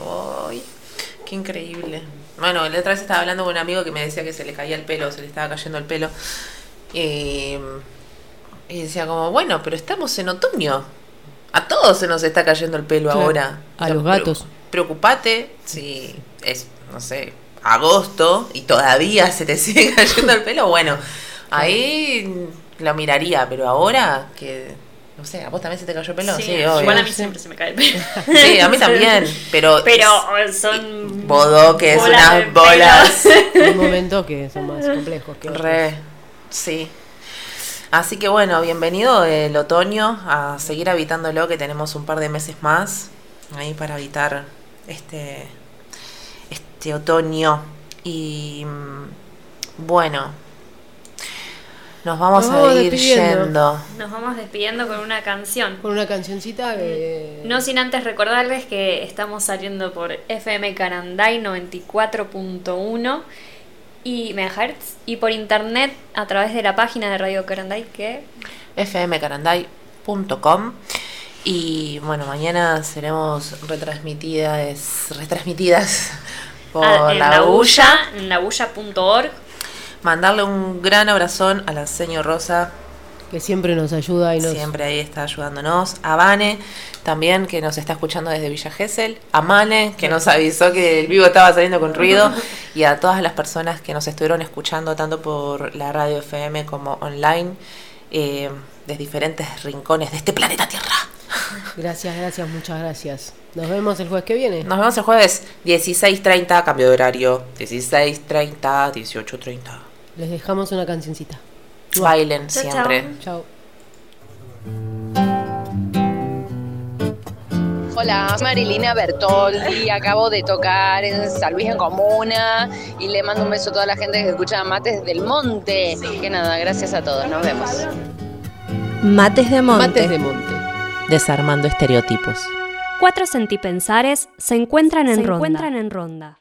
Qué increíble. Bueno, la otra vez estaba hablando con un amigo que me decía que se le caía el pelo, se le estaba cayendo el pelo. Y, y decía como, bueno, pero estamos en otoño. A todos se nos está cayendo el pelo Claro, ahora. a los gatos. Preocupate si es, no sé, agosto y todavía se te sigue cayendo el pelo. Bueno, ahí lo miraría, pero ahora que, no sé, ¿a vos también se te cayó el pelo? Sí, obvio. igual a mí siempre se me cae el pelo. Sí, a mí también, pero, Pero son bodoques, bolas de unas bolas. Hay momentos que son más complejos que otros. Re, sí. Así que bueno, bienvenido el otoño, a seguir habitándolo, que tenemos un par de meses más ahí para habitar este, este otoño. Y mm, bueno, nos vamos Nos vamos a ir despidiendo. yendo. Nos vamos despidiendo con una canción. Con una cancioncita que... No sin antes recordarles que estamos saliendo por FM Caranday 94.1 y megahertz y por internet a través de la página de Radio Caranday que fmcaranday.com y bueno, mañana seremos retransmitidas, retransmitidas por ah, en la, la bulla. bulla, en labulla.org. Mandarle un gran abrazón a la señor Rosa, que siempre nos ayuda y nos... siempre ahí está ayudándonos. A Vane, también que nos está escuchando desde Villa Gesell. A Mane, que nos avisó que el vivo estaba saliendo con ruido. y a todas las personas que nos estuvieron escuchando tanto por la radio FM como online eh, de diferentes rincones de este planeta Tierra. Gracias, gracias, muchas gracias. Nos vemos el jueves que viene. Nos vemos el jueves 16.30, cambio de horario. 16.30, 18.30. Les dejamos una cancioncita. Bailen siempre. Chao. Hola, Marilina Bertoldi, acabo de tocar en San Luis en Comuna y le mando un beso a toda la gente que escucha Mates del Monte. Que nada, gracias a todos, nos vemos. Mates de Monte. Mates de Monte. Desarmando estereotipos. Cuatro sentipensares se encuentran en Se ronda. encuentran en ronda.